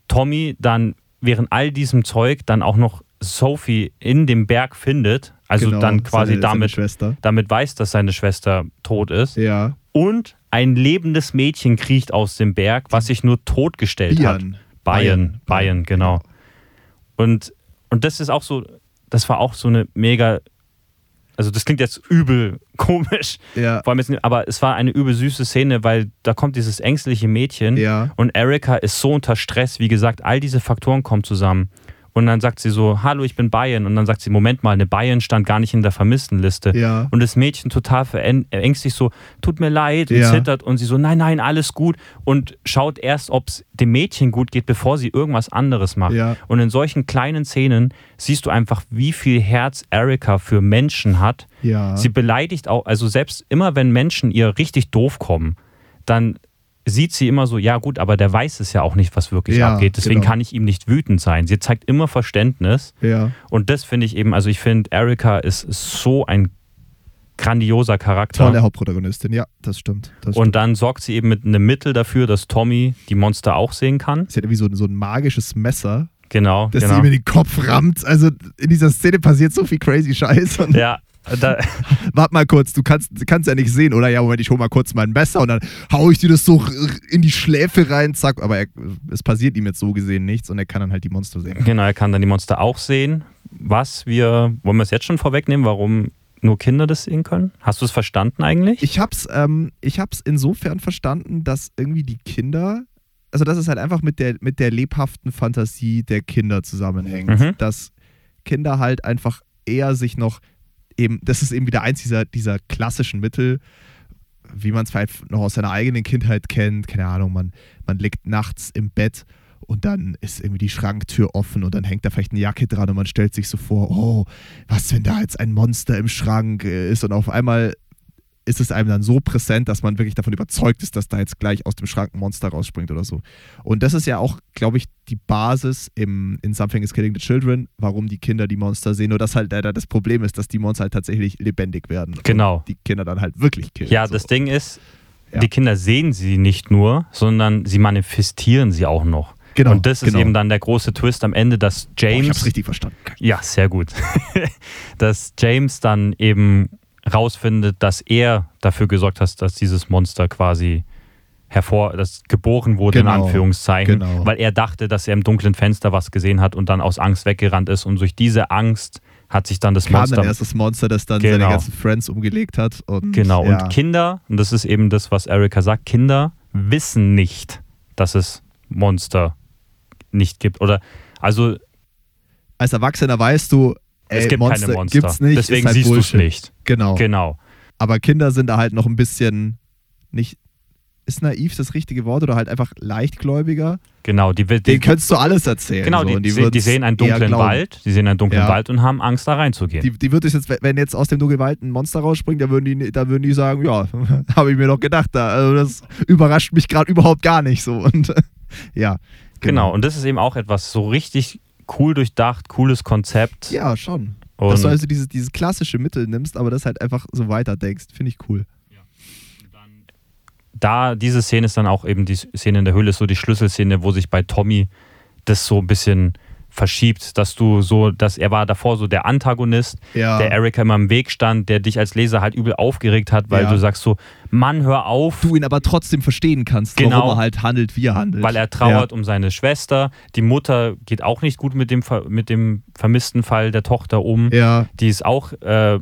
Tommy dann während all diesem Zeug dann auch noch Sophie in dem Berg findet. Also genau, dann quasi seine, damit, Seine damit weiß, dass seine Schwester tot ist. Ja, Und ein lebendes Mädchen kriecht aus dem Berg, was sich nur totgestellt hat. Bian. Bayern, Bayern, genau. Und, und das ist auch so, das war auch so eine mega, also das klingt jetzt übel komisch, Ja, vor allem jetzt, aber es war eine übel süße Szene, weil da kommt dieses ängstliche Mädchen ja, und Erika ist so unter Stress, wie gesagt, all diese Faktoren kommen zusammen. Und dann sagt sie so, hallo, ich bin Bayern. Und dann sagt sie, Moment mal, eine Bayern stand gar nicht in der Vermisstenliste. ja. Und das Mädchen total verängstigt so, tut mir leid und Ja. zittert und sie so, nein, nein, alles gut und schaut erst, ob es dem Mädchen gut geht, bevor sie irgendwas anderes macht. Ja. Und in solchen kleinen Szenen siehst du einfach, wie viel Herz Erika für Menschen hat. ja. Sie beleidigt auch, also selbst immer wenn Menschen ihr richtig doof kommen, dann sieht sie immer so, ja gut, aber der weiß es ja auch nicht, was wirklich Ja, abgeht. Deswegen genau. kann ich ihm nicht wütend sein. Sie zeigt immer Verständnis. ja. Und das finde ich eben, also ich finde, Erika ist so ein grandioser Charakter. Tolle Hauptprotagonistin, ja, das stimmt. Das Und stimmt. dann sorgt sie eben mit einem Mittel dafür, dass Tommy die Monster auch sehen kann. Sie hat irgendwie so, so ein magisches Messer, Genau, das sie genau. ihm in den Kopf rammt. Also in dieser Szene passiert so viel crazy Scheiß. Und Ja, da, [LAUGHS] Warte mal kurz, du kannst, kannst ja nicht sehen, oder? Ja, Moment, ich hol mal kurz mein Messer und dann hau ich dir das so in die Schläfe rein, zack. Aber er, es passiert ihm jetzt so gesehen nichts und er kann dann halt die Monster sehen. genau, er kann dann die Monster auch sehen. Was wir, wollen wir es jetzt schon vorwegnehmen, warum nur Kinder das sehen können? Hast du es verstanden eigentlich? Ich hab's, ähm, ich hab's insofern verstanden, dass irgendwie die Kinder, also dass es halt einfach mit der, mit der lebhaften Fantasie der Kinder zusammenhängt. Mhm. Dass Kinder halt einfach eher sich noch eben, das ist eben wieder eins dieser, dieser klassischen Mittel, wie man es vielleicht noch aus seiner eigenen Kindheit kennt. Keine Ahnung, man, man liegt nachts im Bett und dann ist irgendwie die Schranktür offen und dann hängt da vielleicht eine Jacke dran und man stellt sich so vor, oh, was, wenn da jetzt ein Monster im Schrank äh, ist und auf einmal ist es einem dann so präsent, dass man wirklich davon überzeugt ist, dass da jetzt gleich aus dem Schrank ein Monster rausspringt oder so. Und das ist ja auch, glaube ich, die Basis im, in Something is Killing the Children, warum die Kinder die Monster sehen. Nur dass halt leider das Problem ist, dass die Monster halt tatsächlich lebendig werden. Genau. Und die Kinder dann halt wirklich killen. Ja, so. das Ding ist, Ja. die Kinder sehen sie nicht nur, sondern sie manifestieren sie auch noch. Genau, Und das ist genau. eben dann der große Twist am Ende, dass Oh, ich James. hab's richtig verstanden. Ja, sehr gut. [LAUGHS] dass James dann eben rausfindet, dass er dafür gesorgt hat, dass dieses Monster quasi hervor, das geboren wurde, Genau, in Anführungszeichen, genau. weil er dachte, dass er im dunklen Fenster was gesehen hat und dann aus Angst weggerannt ist und durch diese Angst hat sich dann das Kam Monster dann erst das Monster, das dann Genau. seine ganzen Friends umgelegt hat. Und, Genau, ja. und Kinder, und das ist eben das, was Erika sagt, Kinder wissen nicht, dass es Monster nicht gibt. Oder also Als Erwachsener weißt du, ey, es gibt Monster keine Monster. Gibt's nicht, Deswegen halt siehst du es nicht. Genau. Genau. Aber Kinder sind da halt noch ein bisschen nicht. Ist naiv das richtige Wort oder halt einfach leichtgläubiger? Genau, die, die, Den könntest du alles erzählen. genau, so, die, die, die sehen einen dunklen. Wald, die sehen einen dunklen Ja. Wald und haben Angst, da reinzugehen. Die, die wird es jetzt, wenn jetzt aus dem dunklen Wald ein Monster rausspringt, dann würden die, dann würden die sagen, ja, [LAUGHS] habe ich mir doch gedacht. Da, also das überrascht mich gerade überhaupt gar nicht so. Und [LAUGHS] ja, genau. und das ist eben auch etwas so richtig cool durchdacht, cooles Konzept. Ja, schon. Und Dass du also dieses, dieses klassische Mittel nimmst, aber das halt einfach so weiter denkst, finde ich cool. da, diese Szene ist dann auch eben die Szene in der Höhle, ist so die Schlüsselszene, wo sich bei Tommy das so ein bisschen verschiebt, dass du so, dass er war davor so der Antagonist, Ja. der Erika immer im Weg stand, der dich als Leser halt übel aufgeregt hat, weil Ja. du sagst so, Mann, hör auf, Du ihn aber trotzdem verstehen kannst, Genau. warum er halt handelt, wie er handelt. weil er trauert um seine Schwester. Die Mutter geht auch nicht gut mit dem, mit dem vermissten Fall der Tochter um. Ja. ja. Die ist auch äh,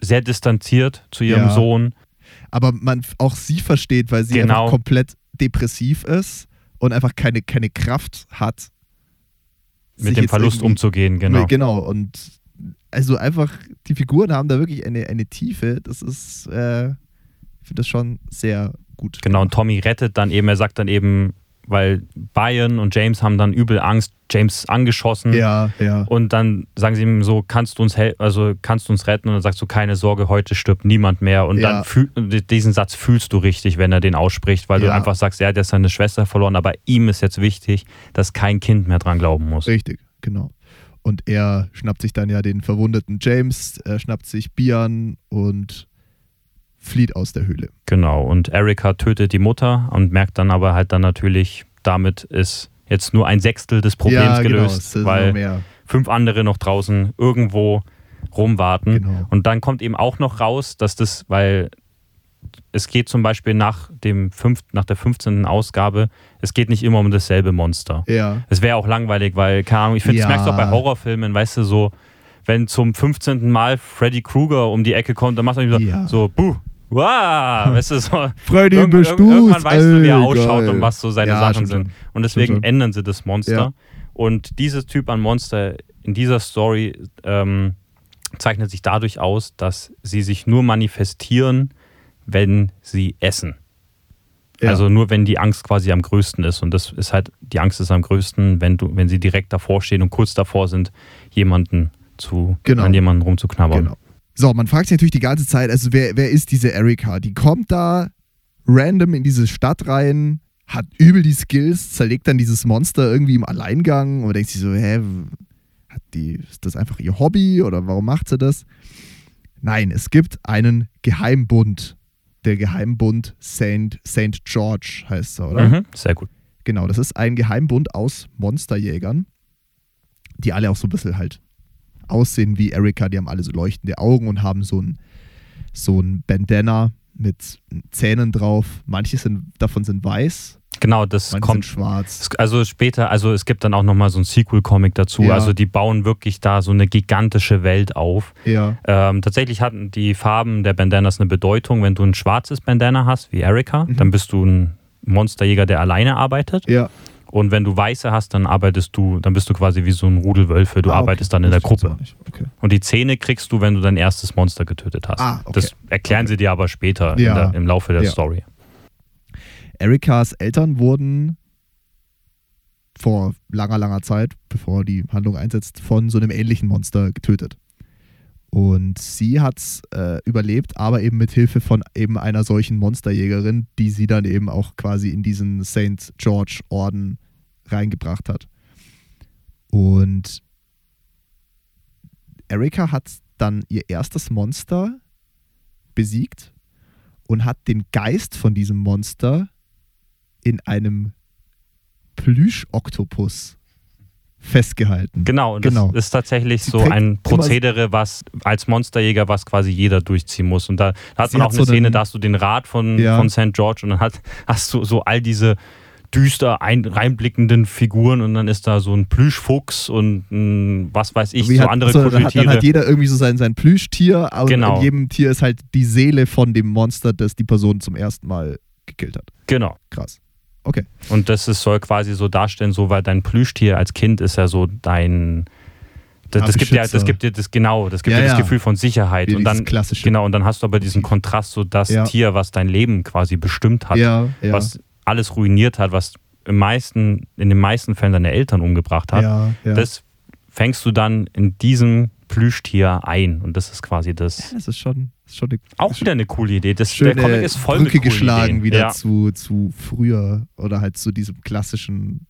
sehr distanziert zu ihrem Ja. Sohn. aber man auch sie versteht, weil sie Genau. einfach komplett depressiv ist und einfach keine, keine Kraft hat. Mit dem Verlust umzugehen, genau. Genau, und also einfach, die Figuren haben da wirklich eine, eine Tiefe, das ist, äh, ich finde das schon sehr gut. Genau, und Tommy rettet dann eben, er sagt dann eben, weil Bayern und James haben dann übel Angst, James angeschossen. Ja, ja. Und dann sagen sie ihm so, kannst du uns hel also kannst du uns retten? Und dann sagst du, keine Sorge, heute stirbt niemand mehr. Und Ja. dann fühl, diesen Satz fühlst du richtig, wenn er den ausspricht, weil du Ja. einfach sagst, er hat jetzt seine Schwester verloren, aber ihm ist jetzt wichtig, dass kein Kind mehr dran glauben muss. Richtig, genau. Und er schnappt sich dann ja den verwundeten James, er schnappt sich Bian und flieht aus der Höhle. Genau. Und Erika tötet die Mutter und merkt dann aber halt dann natürlich, damit ist jetzt nur ein Sechstel des Problems ja, genau, gelöst, weil fünf andere noch draußen irgendwo rumwarten. Genau. Und dann kommt eben auch noch raus, dass das, weil es geht zum Beispiel nach, dem fünf, nach der 15. Ausgabe, es geht nicht immer um dasselbe Monster. Ja, Es wäre auch langweilig, weil, keine Ahnung, ich finde, Ja. das merkst du auch bei Horrorfilmen, weißt du, so, wenn zum 15. Mal Freddy Krueger um die Ecke kommt, dann macht er so, Ja. so buh, wow, weißt du, so. [LAUGHS] Bist irgend- irgendwann weißt du, wie er ausschaut geil. und was so seine Ja, Sachen sind. schon. Und deswegen schon. ändern sie das Monster. Ja. Und dieses Typ an Monster in dieser Story ähm, zeichnet sich dadurch aus, dass sie sich nur manifestieren, wenn sie essen. Ja. Also nur wenn die Angst quasi am größten ist. Und das ist halt, die Angst ist am größten, wenn du, wenn sie direkt davor stehen und kurz davor sind, jemanden zu, Genau. an jemanden rumzuknabbern. Genau. So, man fragt sich natürlich die ganze Zeit, also wer, wer ist diese Erika? Die kommt da random in diese Stadt rein, hat übel die Skills, zerlegt dann dieses Monster irgendwie im Alleingang und denkt sich so, hä, hat die, ist das einfach ihr Hobby oder warum macht sie das? Nein, es gibt einen Geheimbund. Der Geheimbund Saint, Saint George heißt er, oder? Mhm, sehr gut. Genau, das ist ein Geheimbund aus Monsterjägern, die alle auch so ein bisschen halt aussehen wie Erika. Die haben alle so leuchtende Augen und haben so ein, so ein Bandana mit Zähnen drauf. Manche sind, davon sind weiß, Genau, das manche kommt sind schwarz. Also später, also es gibt dann auch nochmal so ein Sequel-Comic dazu. Ja. Also die bauen wirklich da so eine gigantische Welt auf. Ja, Ähm, tatsächlich hatten die Farben der Bandanas eine Bedeutung. Wenn du ein schwarzes Bandana hast, wie Erika, Mhm. dann bist du ein Monsterjäger, der alleine arbeitet. ja. Und wenn du weiße hast, dann arbeitest du, dann bist du quasi wie so ein Rudel Wölfe. Du Ah, okay. arbeitest dann in der Gruppe. Okay. Und die Zähne kriegst du, wenn du dein erstes Monster getötet hast. Ah, okay. Das erklären sie dir aber später Ja. der, im Laufe der Ja. Story. Erikas Eltern wurden vor langer, langer Zeit, bevor die Handlung einsetzt, von so einem ähnlichen Monster getötet. Und sie hat es äh, überlebt, aber eben mit Hilfe von eben einer solchen Monsterjägerin, die sie dann eben auch quasi in diesen St. George Orden reingebracht hat. Und Erika hat dann ihr erstes Monster besiegt und hat den Geist von diesem Monster in einem Plüschoktopus festgehalten. Genau, und Genau. das ist tatsächlich Sie so ein Prozedere, was als Monsterjäger, was quasi jeder durchziehen muss. Und da, da hat man hat auch eine so Szene, da hast du den Rat von, Ja. von St. George und dann hat, hast du so all diese düster ein, reinblickenden Figuren und dann ist da so ein Plüschfuchs und ein, was weiß ich, Wie so hat, andere so, dann, hat, dann Kuscheltiere. hat jeder irgendwie so sein, sein Plüschtier und Genau. in jedem Tier ist halt die Seele von dem Monster, das die Person zum ersten Mal gekillt hat. Genau. Krass. Okay. Und das ist, soll quasi so darstellen, so weil dein Plüschtier als Kind ist ja so dein. Das, das gibt ja, Beschützer. das gibt dir das genau, das gibt Ja, dir das ja. Gefühl von Sicherheit. Wie und dann klassische. genau, und dann hast du aber diesen Kontrast, so das Ja. Tier, was dein Leben quasi bestimmt hat, was alles ruiniert hat, was im meisten, in den meisten Fällen deine Eltern umgebracht hat, das fängst du dann in diesem Plüschtier ein. Und das ist quasi das. das ist schon, ist schon eine Auch wieder eine coole Idee. Das, schöne der Comic ist voll Brücke mit geschlagen Ideen. wieder Ja. zu, zu früher oder halt zu diesem klassischen,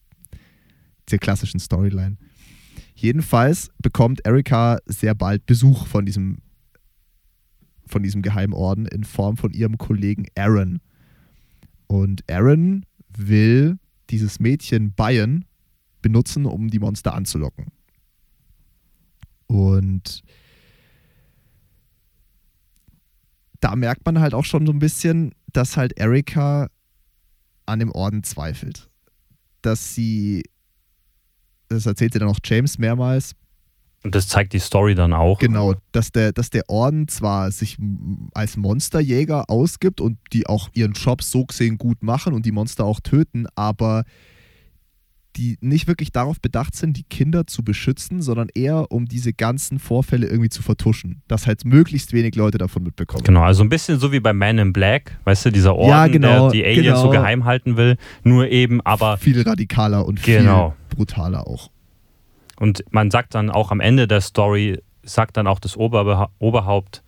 der klassischen Storyline. Jedenfalls bekommt Erika sehr bald Besuch von diesem, von diesem Geheimorden in Form von ihrem Kollegen Aaron. Und Aaron will dieses Mädchen Bayern benutzen, um die Monster anzulocken. Und da merkt man halt auch schon so ein bisschen, dass halt Erika an dem Orden zweifelt. Dass sie, das erzählt sie dann auch James mehrmals, Und das zeigt die Story dann auch. genau, dass der, dass der Orden zwar sich als Monsterjäger ausgibt und die auch ihren Job so gesehen gut machen und die Monster auch töten, aber die nicht wirklich darauf bedacht sind, die Kinder zu beschützen, sondern eher um diese ganzen Vorfälle irgendwie zu vertuschen, dass halt möglichst wenig Leute davon mitbekommen. Genau, also ein bisschen so wie bei Man in Black, weißt du, dieser Orden, Ja, genau, der die Aliens so genau. geheim halten will, nur eben, aber viel radikaler und Genau. viel brutaler auch. und man sagt dann auch am Ende der Story, sagt dann auch das Oberbeha Oberhaupt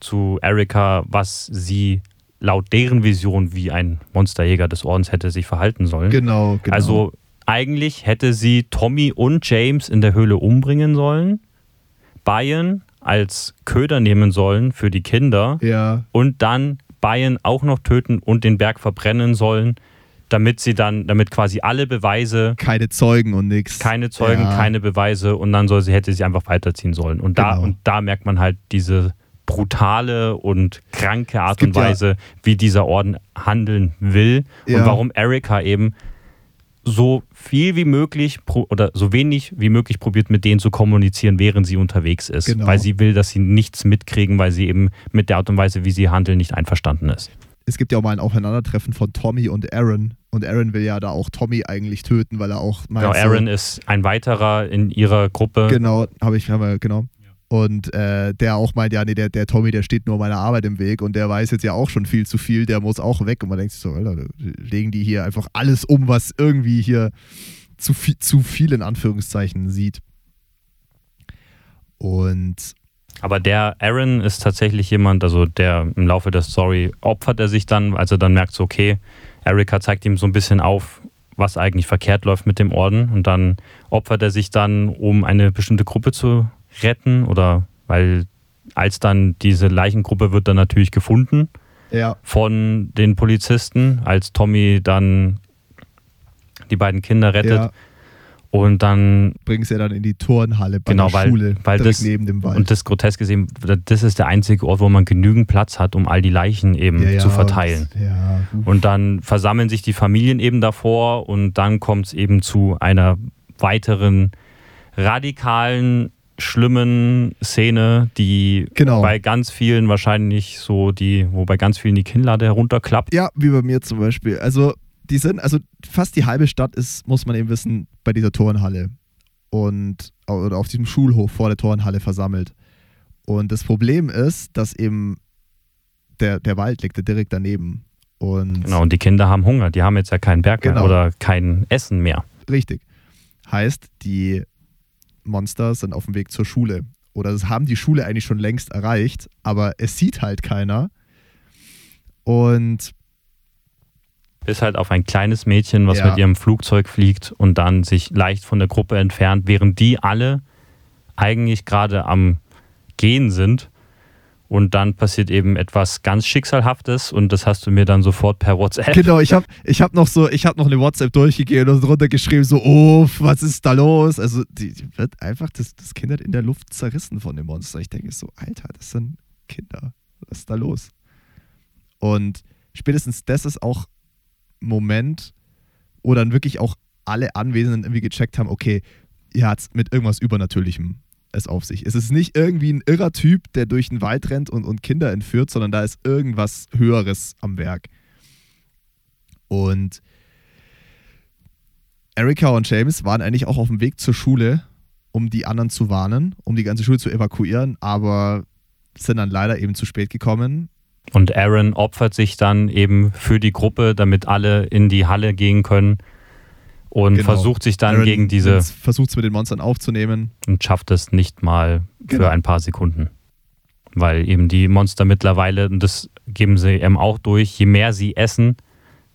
zu Erika, was sie laut deren Vision wie ein Monsterjäger des Ordens hätte sich verhalten sollen. Genau, genau. Also eigentlich hätte sie Tommy und James in der Höhle umbringen sollen, Bayern als Köder nehmen sollen für die Kinder ja, und dann Bayern auch noch töten und den Berg verbrennen sollen, damit sie dann, damit quasi alle Beweise, keine Zeugen und nichts. keine Zeugen, ja. keine Beweise und dann soll sie, hätte sie einfach weiterziehen sollen. Und da, Genau. und da merkt man halt diese brutale und kranke Art und ja- Weise, wie dieser Orden handeln will Ja. und warum Erika eben so viel wie möglich oder so wenig wie möglich probiert, mit denen zu kommunizieren, während sie unterwegs ist. Genau. Weil sie will, dass sie nichts mitkriegen, weil sie eben mit der Art und Weise, wie sie handeln, nicht einverstanden ist. Es gibt ja auch mal ein Aufeinandertreffen von Tommy und Aaron. Und Aaron will ja da auch Tommy eigentlich töten, weil er auch meint, Genau, so- Aaron ist ein weiterer in ihrer Gruppe. Genau, habe ich, haben wir, genau. Und äh, der auch meint, ja, nee, der, der Tommy, der steht nur meiner Arbeit im Weg und der weiß jetzt ja auch schon viel zu viel, der muss auch weg. Und man denkt sich so, Alter, legen die hier einfach alles um, was irgendwie hier zu viel, zu viel in Anführungszeichen sieht. Und Aber der Aaron ist tatsächlich jemand, also der im Laufe der Story opfert er sich dann, als er dann merkt, so, okay, Erika zeigt ihm so ein bisschen auf, was eigentlich verkehrt läuft mit dem Orden. Und dann opfert er sich dann, um eine bestimmte Gruppe zu retten oder weil als dann diese Leichengruppe wird dann natürlich gefunden Ja. von den Polizisten, als Tommy dann die beiden Kinder rettet. Ja. Und dann, Bringen sie ja dann in die Turnhalle bei Genau, der weil- Schule, weil das- neben dem Wald. und das Groteske ist eben, das ist der einzige Ort, wo man genügend Platz hat, um all die Leichen eben ja, zu verteilen. und-. Und dann versammeln sich die Familien eben davor und dann kommt es eben zu einer weiteren radikalen, schlimmen Szene, die Genau. bei ganz vielen wahrscheinlich so die, wo bei ganz vielen die Kinnlade herunterklappt. Ja, wie bei mir zum Beispiel. Also, die sind, also fast die halbe Stadt ist, muss man eben wissen, bei dieser Turnhalle. Und oder auf diesem Schulhof vor der Turnhalle versammelt. Und das Problem ist, dass eben der, der Wald liegt direkt daneben. Und Genau, und die Kinder haben Hunger, die haben jetzt ja keinen Berg mehr Genau. oder kein Essen mehr. richtig. Heißt, die Monster sind auf dem Weg zur Schule. Oder das haben die Schule eigentlich schon längst erreicht, aber es sieht halt keiner. Und Bis halt auf ein kleines Mädchen, was Ja. mit ihrem Flugzeug fliegt und dann sich leicht von der Gruppe entfernt, während die alle eigentlich gerade am Gehen sind. Und dann passiert eben etwas ganz Schicksalhaftes und das hast du mir dann sofort per WhatsApp. Genau, ich habe ich hab noch so, ich habe noch eine WhatsApp durchgegeben und drunter geschrieben, so, uff, was ist da los? Also, die, die wird einfach das, das Kind hat in der Luft zerrissen von dem Monster. Ich denke so, Alter, das sind Kinder. Was ist da los? Und spätestens das ist auch Moment, wo dann wirklich auch alle Anwesenden irgendwie gecheckt haben, okay, ihr hat mit irgendwas Übernatürlichem es auf sich. Es ist nicht irgendwie ein irrer Typ, der durch den Wald rennt und, und Kinder entführt, sondern da ist irgendwas Höheres am Werk. Und Erika und James waren eigentlich auch auf dem Weg zur Schule, um die anderen zu warnen, um die ganze Schule zu evakuieren, aber sind dann leider eben zu spät gekommen. Und Aaron opfert sich dann eben für die Gruppe, damit alle in die Halle gehen können und Genau. versucht sich dann Aaron gegen diese Versucht es mit den Monstern aufzunehmen. und schafft es nicht mal Genau. für ein paar Sekunden. Weil eben die Monster mittlerweile, und das geben sie eben auch durch, je mehr sie essen,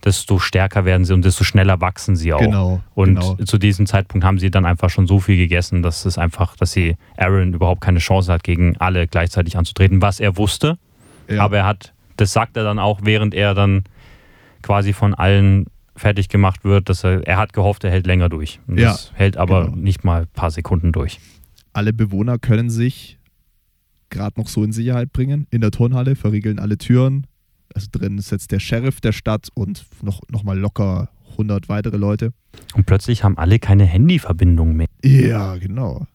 desto stärker werden sie und desto schneller wachsen sie auch. Genau. Und genau. zu diesem Zeitpunkt haben sie dann einfach schon so viel gegessen, dass es einfach, dass sie Aaron überhaupt keine Chance hat, gegen alle gleichzeitig anzutreten, was er wusste. Ja. Aber er hat, das sagt er dann auch, während er dann quasi von allen fertig gemacht wird, dass er, er hat gehofft, er hält länger durch. Und Ja, das hält aber genau. nicht mal ein paar Sekunden durch. alle Bewohner können sich gerade noch so in Sicherheit bringen. In der Turnhalle verriegeln alle Türen. Also drin ist jetzt der Sheriff der Stadt und noch, noch mal locker 100 weitere Leute. Und plötzlich haben alle keine Handyverbindung mehr. Ja, genau.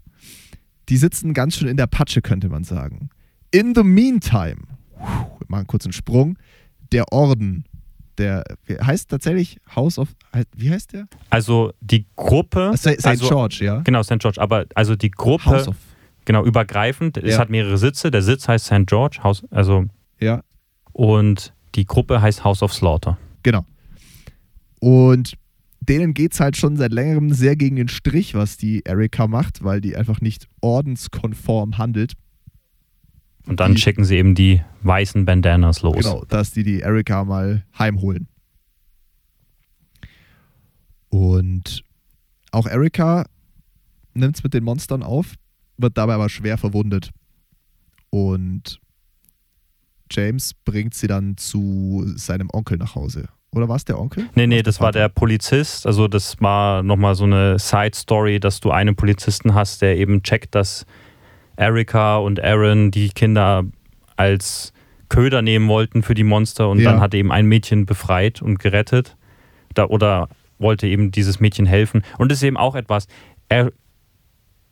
Die sitzen ganz schön in der Patsche, könnte man sagen. In the meantime, wir machen kurz einen Sprung, der Orden, der heißt tatsächlich House of, wie heißt der? Also die Gruppe. St. Also, George, ja? Genau, St. George. Aber also die Gruppe, House of, genau, übergreifend. Es Ja. hat mehrere Sitze. Der Sitz heißt St. George, Haus, also, ja, und die Gruppe heißt House of Slaughter. genau. Und denen geht es halt schon seit längerem sehr gegen den Strich, was die Erika macht, weil die einfach nicht ordenskonform handelt. Und dann Die- schicken sie eben die weißen Bandanas los. Genau, dass die die Erika mal heimholen. Und auch Erika nimmt es mit den Monstern auf, wird dabei aber schwer verwundet. Und James bringt sie dann zu seinem Onkel nach Hause. Oder war es der Onkel? Nee, nee, das war der Polizist. Also das war nochmal so eine Side-Story, dass du einen Polizisten hast, der eben checkt, dass Erika und Aaron die Kinder als Köder nehmen wollten für die Monster und Ja. dann hat eben ein Mädchen befreit und gerettet. Da, oder wollte eben dieses Mädchen helfen. Und das ist eben auch etwas, er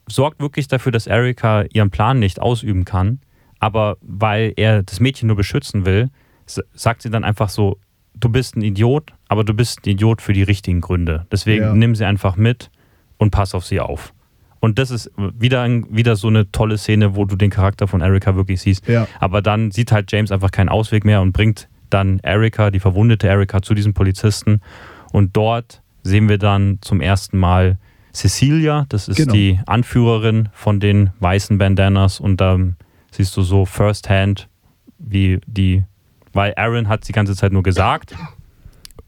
sorgt wirklich dafür, dass Erika ihren Plan nicht ausüben kann, aber weil er das Mädchen nur beschützen will, sagt sie dann einfach so, du bist ein Idiot, aber du bist ein Idiot für die richtigen Gründe. Deswegen Ja. nimm sie einfach mit und pass auf sie auf. Und das ist wieder, wieder so eine tolle Szene, wo du den Charakter von Erika wirklich siehst. Ja, Aber dann sieht halt James einfach keinen Ausweg mehr und bringt dann Erika, die verwundete Erika, zu diesem Polizisten. Und dort sehen wir dann zum ersten Mal Cecilia, das ist Genau. die Anführerin von den weißen Bandanas. Und dann siehst du so firsthand, wie die, weil Aaron hat die ganze Zeit nur gesagt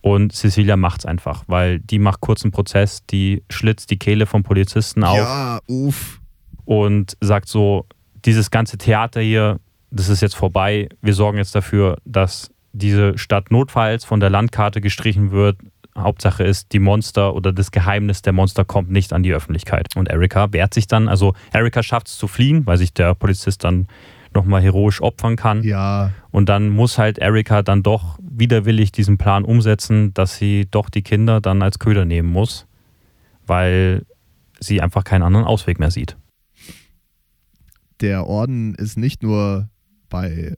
und Cecilia macht's einfach, weil die macht kurzen Prozess, die schlitzt die Kehle vom Polizisten auf ja uff. und sagt so, dieses ganze Theater hier, das ist jetzt vorbei. Wir sorgen jetzt dafür, dass diese Stadt notfalls von der Landkarte gestrichen wird. Hauptsache ist, die Monster oder das Geheimnis der Monster kommt nicht an die Öffentlichkeit. Und Erika wehrt sich dann, also Erika schafft es zu fliehen, weil sich der Polizist dann nochmal heroisch opfern kann. Ja, Und dann muss halt Erika dann doch widerwillig diesen Plan umsetzen, dass sie doch die Kinder dann als Köder nehmen muss, weil sie einfach keinen anderen Ausweg mehr sieht. der Orden ist nicht nur bei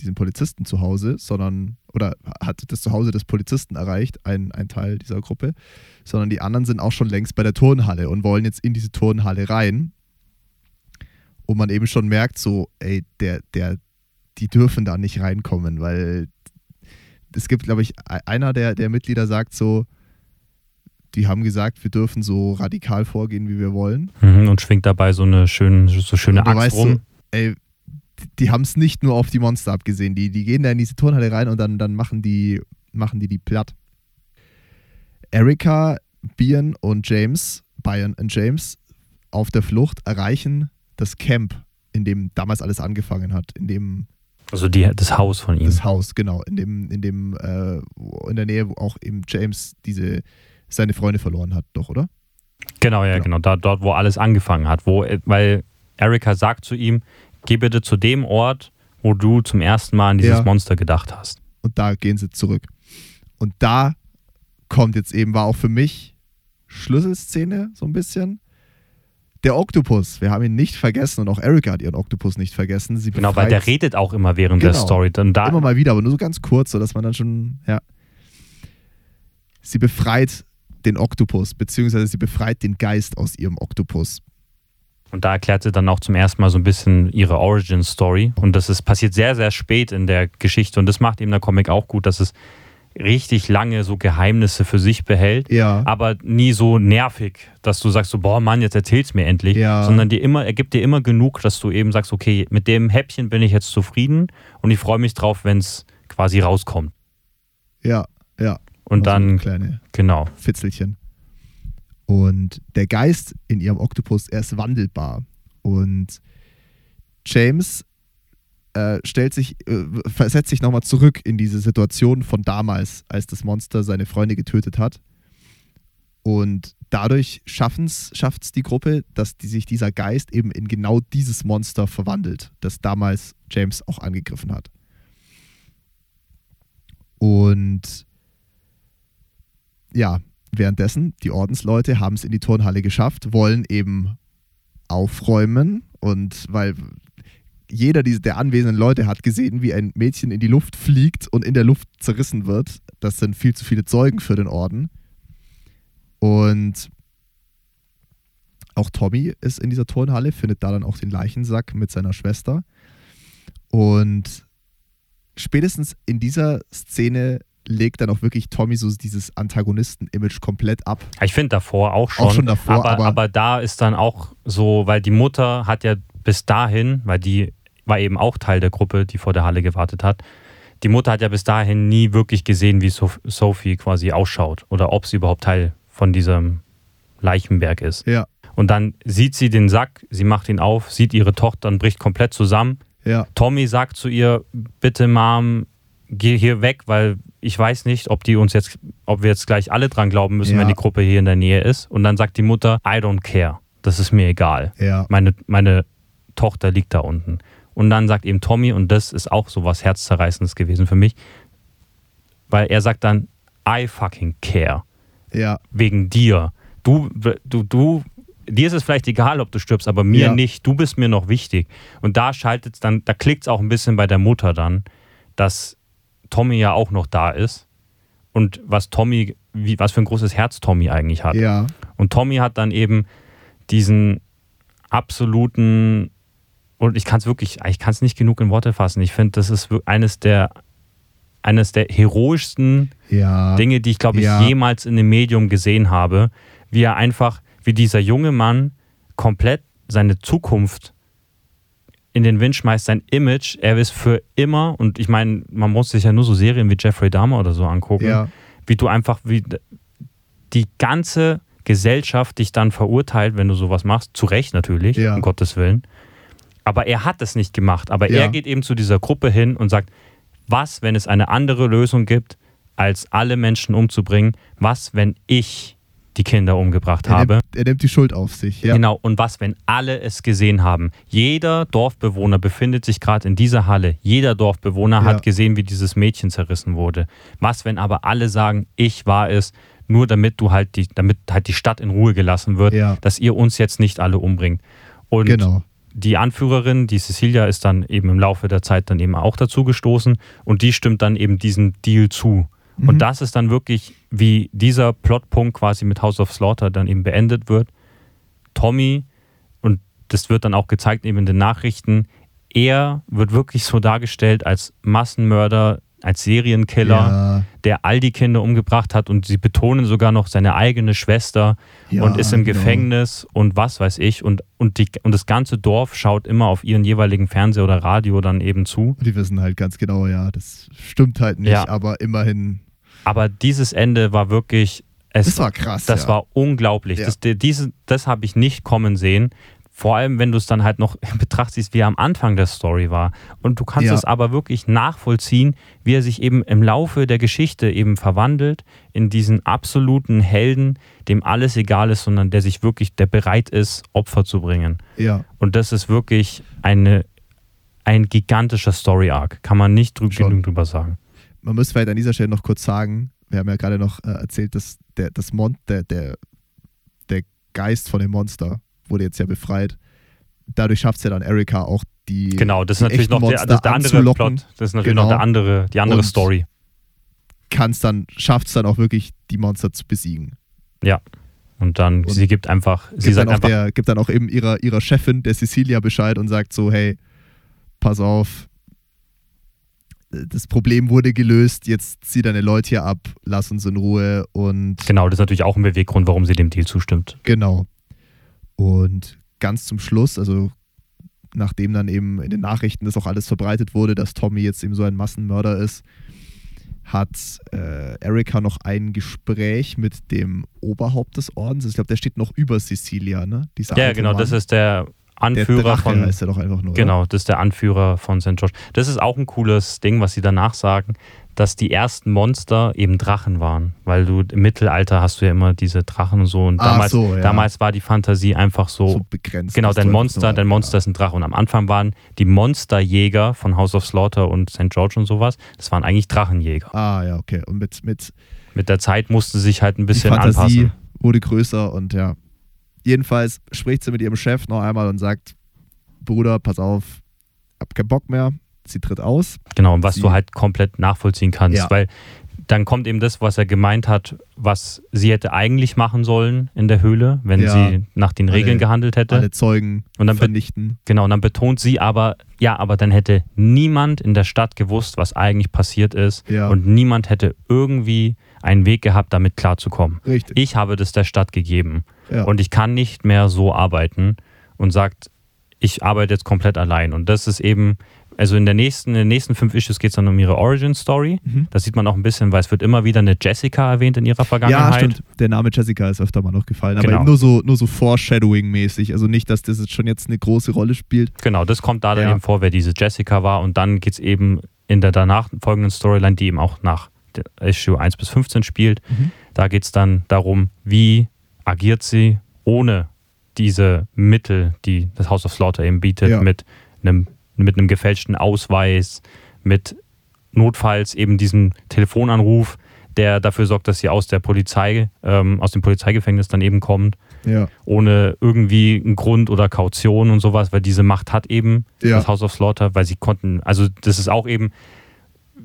diesen Polizisten zu Hause, sondern, oder hat das Zuhause des Polizisten erreicht, ein, ein Teil dieser Gruppe, sondern die anderen sind auch schon längst bei der Turnhalle und wollen jetzt in diese Turnhalle rein. Und man eben schon merkt, so, ey, der, der, die dürfen da nicht reinkommen, weil es gibt, glaube ich, e- einer der, der Mitglieder sagt so, die haben gesagt, wir dürfen so radikal vorgehen, wie wir wollen. Mhm, und schwingt dabei so eine schön, so schöne Und du Axt weißt rum. so, ey, die, die haben es nicht nur auf die Monster abgesehen. Die, die gehen da in diese Turnhalle rein und dann, dann machen, die, machen die die platt. Erika, Bian und James, Bayern und James, auf der Flucht erreichen das Camp, in dem damals alles angefangen hat, in dem Also die, das Haus von ihm. das Haus, genau, in dem, in dem, äh, in der Nähe, wo auch eben James diese seine Freunde verloren hat, doch, oder? Genau, ja, Genau. genau. Da, dort, wo alles angefangen hat. Wo, weil Erika sagt zu ihm, geh bitte zu dem Ort, wo du zum ersten Mal an dieses Ja. Monster gedacht hast. Und da gehen sie zurück. Und da kommt jetzt eben, war auch für mich Schlüsselszene so ein bisschen. Der Oktopus, wir haben ihn nicht vergessen und auch Erika hat ihren Oktopus nicht vergessen. Sie Genau, weil der redet auch immer während der Genau. Story. Dann da, immer mal wieder, aber nur so ganz kurz, sodass man dann schon, ja. Sie befreit den Oktopus, beziehungsweise sie befreit den Geist aus ihrem Oktopus. Und da erklärt sie dann auch zum ersten Mal so ein bisschen ihre Origin-Story. Und das ist passiert sehr, sehr spät in der Geschichte. Und das macht eben der Comic auch gut, dass es richtig lange so Geheimnisse für sich behält. Ja. aber nie so nervig, dass du sagst so, boah Mann, jetzt erzähl's mir endlich, Ja. sondern dir immer, er gibt dir immer genug, dass du eben sagst, okay, mit dem Häppchen bin ich jetzt zufrieden und ich freue mich drauf, wenn es quasi rauskommt. Ja, ja. Und Also dann, kleine genau, Fitzelchen. Und der Geist in ihrem Oktopus, er ist wandelbar. Und James äh, stellt sich, äh, versetzt sich nochmal zurück in diese Situation von damals, als das Monster seine Freunde getötet hat. Und dadurch schafft es die Gruppe, dass die, sich dieser Geist eben in genau dieses Monster verwandelt, das damals James auch angegriffen hat. Und ja, währenddessen, die Ordensleute haben es in die Turnhalle geschafft, wollen eben aufräumen und weil jeder der anwesenden Leute hat gesehen, wie ein Mädchen in die Luft fliegt und in der Luft zerrissen wird. Das sind viel zu viele Zeugen für den Orden. Und auch Tommy ist in dieser Turnhalle, findet da dann auch den Leichensack mit seiner Schwester. Und spätestens in dieser Szene legt dann auch wirklich Tommy so dieses Antagonisten-Image komplett ab. ich finde davor auch schon, Auch schon davor, aber, aber- aber da ist dann auch so, weil die Mutter hat ja bis dahin, weil die war eben auch Teil der Gruppe, die vor der Halle gewartet hat, die Mutter hat ja bis dahin nie wirklich gesehen, wie Soph- Sophie quasi ausschaut oder ob sie überhaupt Teil von diesem Leichenberg ist. Ja, Und dann sieht sie den Sack, sie macht ihn auf, sieht ihre Tochter und bricht komplett zusammen. ja, Tommy sagt zu ihr, bitte Mom, geh hier weg, weil ich weiß nicht, ob die uns jetzt, ob wir jetzt gleich alle dran glauben müssen, Ja. wenn die Gruppe hier in der Nähe ist. Und dann sagt die Mutter, I don't care. Das ist mir egal. ja, Meine, meine Tochter liegt da unten. Und dann sagt eben Tommy, und das ist auch so was Herzzerreißendes gewesen für mich, weil er sagt dann, I fucking care ja, wegen dir. Du, du, du, dir ist es vielleicht egal, ob du stirbst, aber mir Ja. nicht. Du bist mir noch wichtig. Und da schaltet es dann, da klickt es auch ein bisschen bei der Mutter dann, dass Tommy ja auch noch da ist. Und was Tommy, wie, was für ein großes Herz Tommy eigentlich hat. ja, Und Tommy hat dann eben diesen absoluten, und ich kann es wirklich, ich kann es nicht genug in Worte fassen. Ich finde, das ist eines der, eines der heroischsten ja. Dinge, die ich, glaube ich, Ja. jemals in einem Medium gesehen habe, wie er einfach, wie dieser junge Mann komplett seine Zukunft in den Wind schmeißt, sein Image, er ist für immer, und ich meine, man muss sich ja nur so Serien wie Jeffrey Dahmer oder so angucken, Ja, wie du einfach, wie die ganze Gesellschaft dich dann verurteilt, wenn du sowas machst, zu Recht natürlich, Ja. um Gottes Willen. Aber er hat es nicht gemacht. Aber Ja. er geht eben zu dieser Gruppe hin und sagt, was, wenn es eine andere Lösung gibt, als alle Menschen umzubringen? Was, wenn ich die Kinder umgebracht Er habe? nimmt, er nimmt die Schuld auf sich. Ja. Genau, und was, wenn alle es gesehen haben? Jeder Dorfbewohner befindet sich gerade in dieser Halle. Jeder Dorfbewohner Ja. hat gesehen, wie dieses Mädchen zerrissen wurde. Was, wenn aber alle sagen, ich war es, nur damit du halt die, damit halt die Stadt in Ruhe gelassen wird, Ja. dass ihr uns jetzt nicht alle umbringt. Und Genau. Die Anführerin, die Cecilia, ist dann eben im Laufe der Zeit dann eben auch dazu gestoßen und die stimmt dann eben diesem Deal zu. Mhm. Und das ist dann wirklich, wie dieser Plotpunkt quasi mit House of Slaughter dann eben beendet wird. Tommy, und das wird dann auch gezeigt eben in den Nachrichten, er wird wirklich so dargestellt als Massenmörder, als Serienkiller, Ja, der all die Kinder umgebracht hat und sie betonen sogar noch seine eigene Schwester ja, und ist im genau. Gefängnis und was weiß ich. Und, und, die, und das ganze Dorf schaut immer auf ihren jeweiligen Fernseher oder Radio dann eben zu. Die wissen halt ganz genau, ja, das stimmt halt nicht, Ja. aber immerhin, Aber dieses Ende war wirklich. Es, das war krass. das ja. war unglaublich. Ja. Das, diese, das habe ich nicht kommen sehen. Vor allem, wenn du es dann halt noch [LAUGHS] in Betracht siehst, wie er am Anfang der Story war. Und du kannst Ja. es aber wirklich nachvollziehen, wie er sich eben im Laufe der Geschichte eben verwandelt in diesen absoluten Helden, dem alles egal ist, sondern der sich wirklich, der bereit ist, Opfer zu bringen. Ja, Und das ist wirklich eine, ein gigantischer Story-Arc. Kann man nicht drü Schon. genug drüber sagen. man muss vielleicht an dieser Stelle noch kurz sagen, wir haben ja gerade noch äh, erzählt, dass der, das Mon der, der, der Geist von dem Monster wurde jetzt ja befreit. Dadurch schafft es ja dann Erika auch die. Genau, das ist natürlich noch der, das der andere anzulocken. Plot. Das ist natürlich Genau. noch der andere, die andere Und Story. Kann's dann, schafft es dann auch wirklich, die Monster zu besiegen. Und dann, Und sie gibt einfach, sie Gibt sagt dann, auch einfach, der, gibt dann auch eben ihrer, ihrer Chefin, der Cecilia, Bescheid und sagt so: hey, pass auf, das Problem wurde gelöst, jetzt zieh deine Leute hier ab, lass uns in Ruhe und genau, das ist natürlich auch ein Beweggrund, warum sie dem Deal zustimmt. Genau. Und ganz zum Schluss, also nachdem dann eben in den Nachrichten das auch alles verbreitet wurde, dass Tommy jetzt eben so ein Massenmörder ist, hat äh, Erika noch ein Gespräch mit dem Oberhaupt des Ordens. Ich glaube, der steht noch über Cecilia, ne? Dieser Ja, genau, Mann. das ist der der Anführer Drache von, heißt er doch einfach nur. genau, das ist der Anführer von St. George. Das ist auch ein cooles Ding, was sie danach sagen, dass die ersten Monster eben Drachen waren, weil du im Mittelalter hast du ja immer diese Drachen und so und Ach damals, so, ja. damals war die Fantasie einfach so, So begrenzt. Genau, dein einfach Monster, dein Monster ist ein Drache. Und am Anfang waren die Monsterjäger von House of Slaughter und St. George und sowas, das waren eigentlich Drachenjäger. Ah, ja, okay. Und mit, mit Mit der Zeit musste sich halt ein die bisschen Fantasie anpassen. wurde größer und ja. Jedenfalls spricht sie mit ihrem Chef noch einmal und sagt: Bruder, pass auf, hab keinen Bock mehr. Sie tritt aus. Genau, und was Sie- du halt komplett nachvollziehen kannst. Ja. Weil dann kommt eben das, was er gemeint hat, was sie hätte eigentlich machen sollen in der Höhle, wenn Ja. sie nach den Alle- Regeln gehandelt hätte. Alle Zeugen Und dann vernichten. Genau, und dann betont sie aber, ja, aber dann hätte niemand in der Stadt gewusst, was eigentlich passiert ist. Ja. Und niemand hätte irgendwie einen Weg gehabt, damit klarzukommen. Richtig. Ich habe das der Stadt gegeben. ja. Und ich kann nicht mehr so arbeiten und sagt, ich arbeite jetzt komplett allein. Und das ist eben, also in, der nächsten, in den nächsten fünf Issues geht es dann um ihre Origin-Story. Mhm. Das sieht man auch ein bisschen, weil es wird immer wieder eine Jessica erwähnt in ihrer ja, Vergangenheit. stimmt. Der Name Jessica ist öfter mal noch gefallen. Aber Genau. eben nur so, nur so Foreshadowing-mäßig. Also nicht, dass das jetzt schon jetzt eine große Rolle spielt. Genau, das kommt da dann Ja. eben vor, wer diese Jessica war. Und dann geht es eben in der danach folgenden Storyline, die eben auch nach Issue 1 bis 15 spielt. Mhm. Da geht es dann darum, wie agiert sie ohne diese Mittel, die das House of Slaughter eben bietet, Ja. mit, einem, mit einem gefälschten Ausweis, mit notfalls eben diesem Telefonanruf, der dafür sorgt, dass sie aus der Polizei, ähm, aus dem Polizeigefängnis dann eben kommt, Ja. ohne irgendwie einen Grund oder Kaution und sowas, weil diese Macht hat eben Ja. das House of Slaughter, weil sie konnten, also das ist auch eben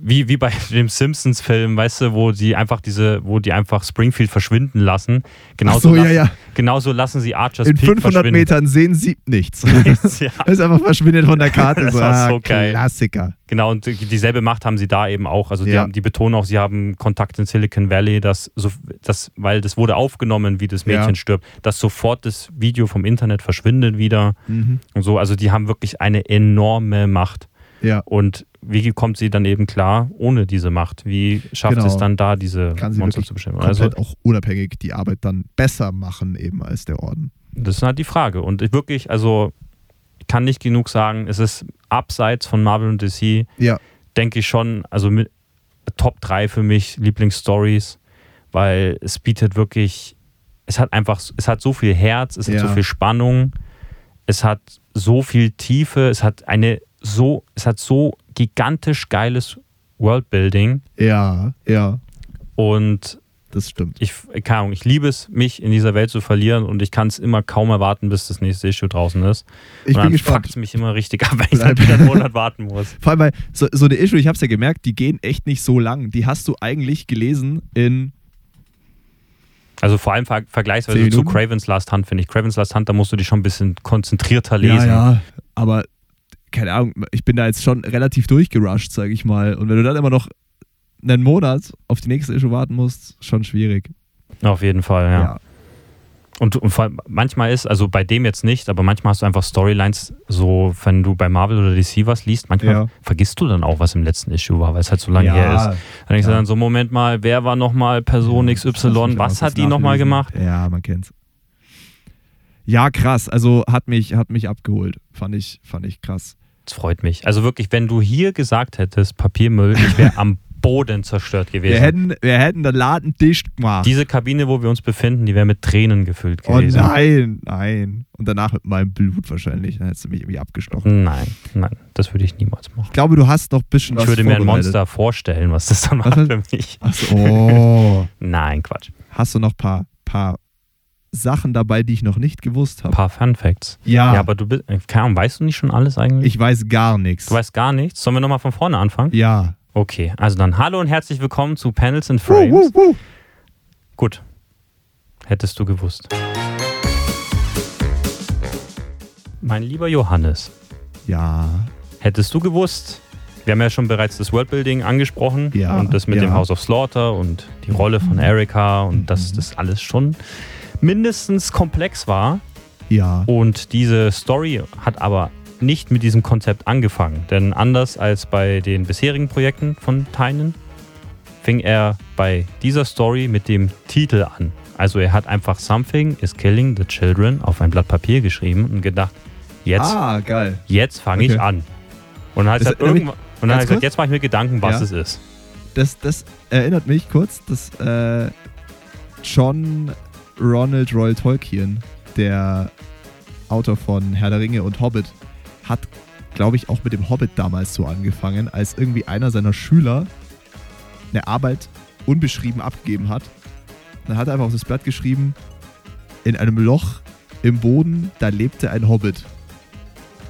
wie, wie bei [LAUGHS] dem Simpsons-Film, weißt du, wo die einfach diese, wo die einfach Springfield verschwinden lassen. Genauso, so, ja, lassen, ja. genauso lassen sie Archers In Peak 500 verschwinden. Metern sehen sie nichts. [LAUGHS] ja, Das [LAUGHS] ist einfach verschwindet von der Karte. Das so, war ah, so geil. Klassiker. genau, und dieselbe Macht haben sie da eben auch. Also die, Ja. haben, die betonen auch, sie haben Kontakt in Silicon Valley, dass so, das, weil das wurde aufgenommen, wie das Mädchen Ja. stirbt, dass sofort das Video vom Internet verschwindet wieder. Mhm. und so. Also die haben wirklich eine enorme Macht. Ja. Und wie kommt sie dann eben klar ohne diese Macht? Wie schafft Genau. es dann da, diese Kann sie Monster zu bestimmen? Also auch unabhängig die Arbeit dann besser machen, eben als der Orden. das ist halt die Frage. Und ich wirklich, also kann nicht genug sagen. Es ist abseits von Marvel und DC, Ja. denke ich schon, also mit Top 3 für mich Lieblingsstories, weil es bietet wirklich, es hat einfach, es hat so viel Herz, es hat Ja. so viel Spannung, es hat so viel Tiefe, es hat eine so, es hat so gigantisch geiles Worldbuilding Ja, ja, und das stimmt. ich, keine Ahnung, ich liebe es, mich in dieser Welt zu verlieren und ich kann es immer kaum erwarten, bis das nächste Issue draußen ist. Ich und bin dann gespannt. fuckt es mich immer richtig ab, [LAUGHS] wenn ich dann wieder einen Monat warten muss. Vor allem, weil so, so eine Issue, ich habe es ja gemerkt, die gehen echt nicht so lang. Die hast du eigentlich gelesen in. Also vor allem ver vergleichsweise zu? Cravens Last Hunt, finde ich. Cravens Last Hunt, da musst du dich schon ein bisschen konzentrierter lesen. Ja, ja. Aber keine Ahnung, ich bin da jetzt schon relativ durchgerusht, sage ich mal. Und wenn du dann immer noch einen Monat auf die nächste Issue warten musst, schon schwierig. Auf jeden Fall, ja. Und, und allem, manchmal ist, also bei dem jetzt nicht, aber manchmal hast du einfach Storylines, so wenn du bei Marvel oder DC was liest, manchmal Ja. vergisst du dann auch, was im letzten Issue war, weil es halt so lange Ja. her ist. Dann denkst du Ja. dann so, Moment mal, wer war nochmal Person XY, was hat die nochmal gemacht? Ja, man kennt's. Ja, krass. Also hat mich, hat mich abgeholt. Fand ich, fand ich krass. Das freut mich. Also wirklich, wenn du hier gesagt hättest, Papiermüll, ich wäre [LAUGHS] am Boden zerstört Wir gewesen. hätten, wir hätten den Laden dicht gemacht. Diese Kabine, wo wir uns befinden, die wäre mit Tränen gefüllt oh gewesen. nein, nein. Und danach mit meinem Blut wahrscheinlich. Dann hättest du mich irgendwie abgestochen. Nein, nein, das würde ich niemals machen. Ich glaube, du hast noch ein bisschen was Ich würde mir ein. Monster vorstellen, was das dann macht Was? für mich. Achso, oh. [LAUGHS] Nein, Quatsch. Hast du noch ein paar, paar Sachen dabei, die ich noch nicht gewusst Ein habe? paar Fun Facts. Ja, Ja, aber du bist, keine Ahnung, weißt du nicht schon alles eigentlich? ich weiß gar nichts. du weißt gar nichts. Sollen wir nochmal von vorne anfangen? Ja. Okay, also dann hallo und herzlich willkommen zu Panels and Frames. wuh, wuh. Gut. Hättest du gewusst. Mein lieber Johannes, Ja. hättest du gewusst, wir haben ja schon bereits das Worldbuilding angesprochen Ja, und das mit ja. dem House of Slaughter und die Rolle von Erika und dass das alles schon mindestens komplex war. Ja. Und diese Story hat aber nicht mit diesem Konzept angefangen. Denn anders als bei den bisherigen Projekten von Tynan, fing er bei dieser Story mit dem Titel an. Also er hat einfach Something is killing the children auf ein Blatt Papier geschrieben und gedacht, jetzt, Ah, jetzt fange Okay. ich an. Und dann hat er irgendwann, und dann hat ganz gesagt, jetzt mache ich mir Gedanken, was Ja. es ist. Das, das erinnert mich kurz, dass äh, John Ronald Royal Tolkien, der Autor von Herr der Ringe und Hobbit, hat, glaube ich, auch mit dem Hobbit damals so angefangen, als irgendwie einer seiner Schüler eine Arbeit unbeschrieben abgegeben hat. Dann hat er einfach auf das Blatt geschrieben, in einem Loch im Boden, da lebte ein Hobbit.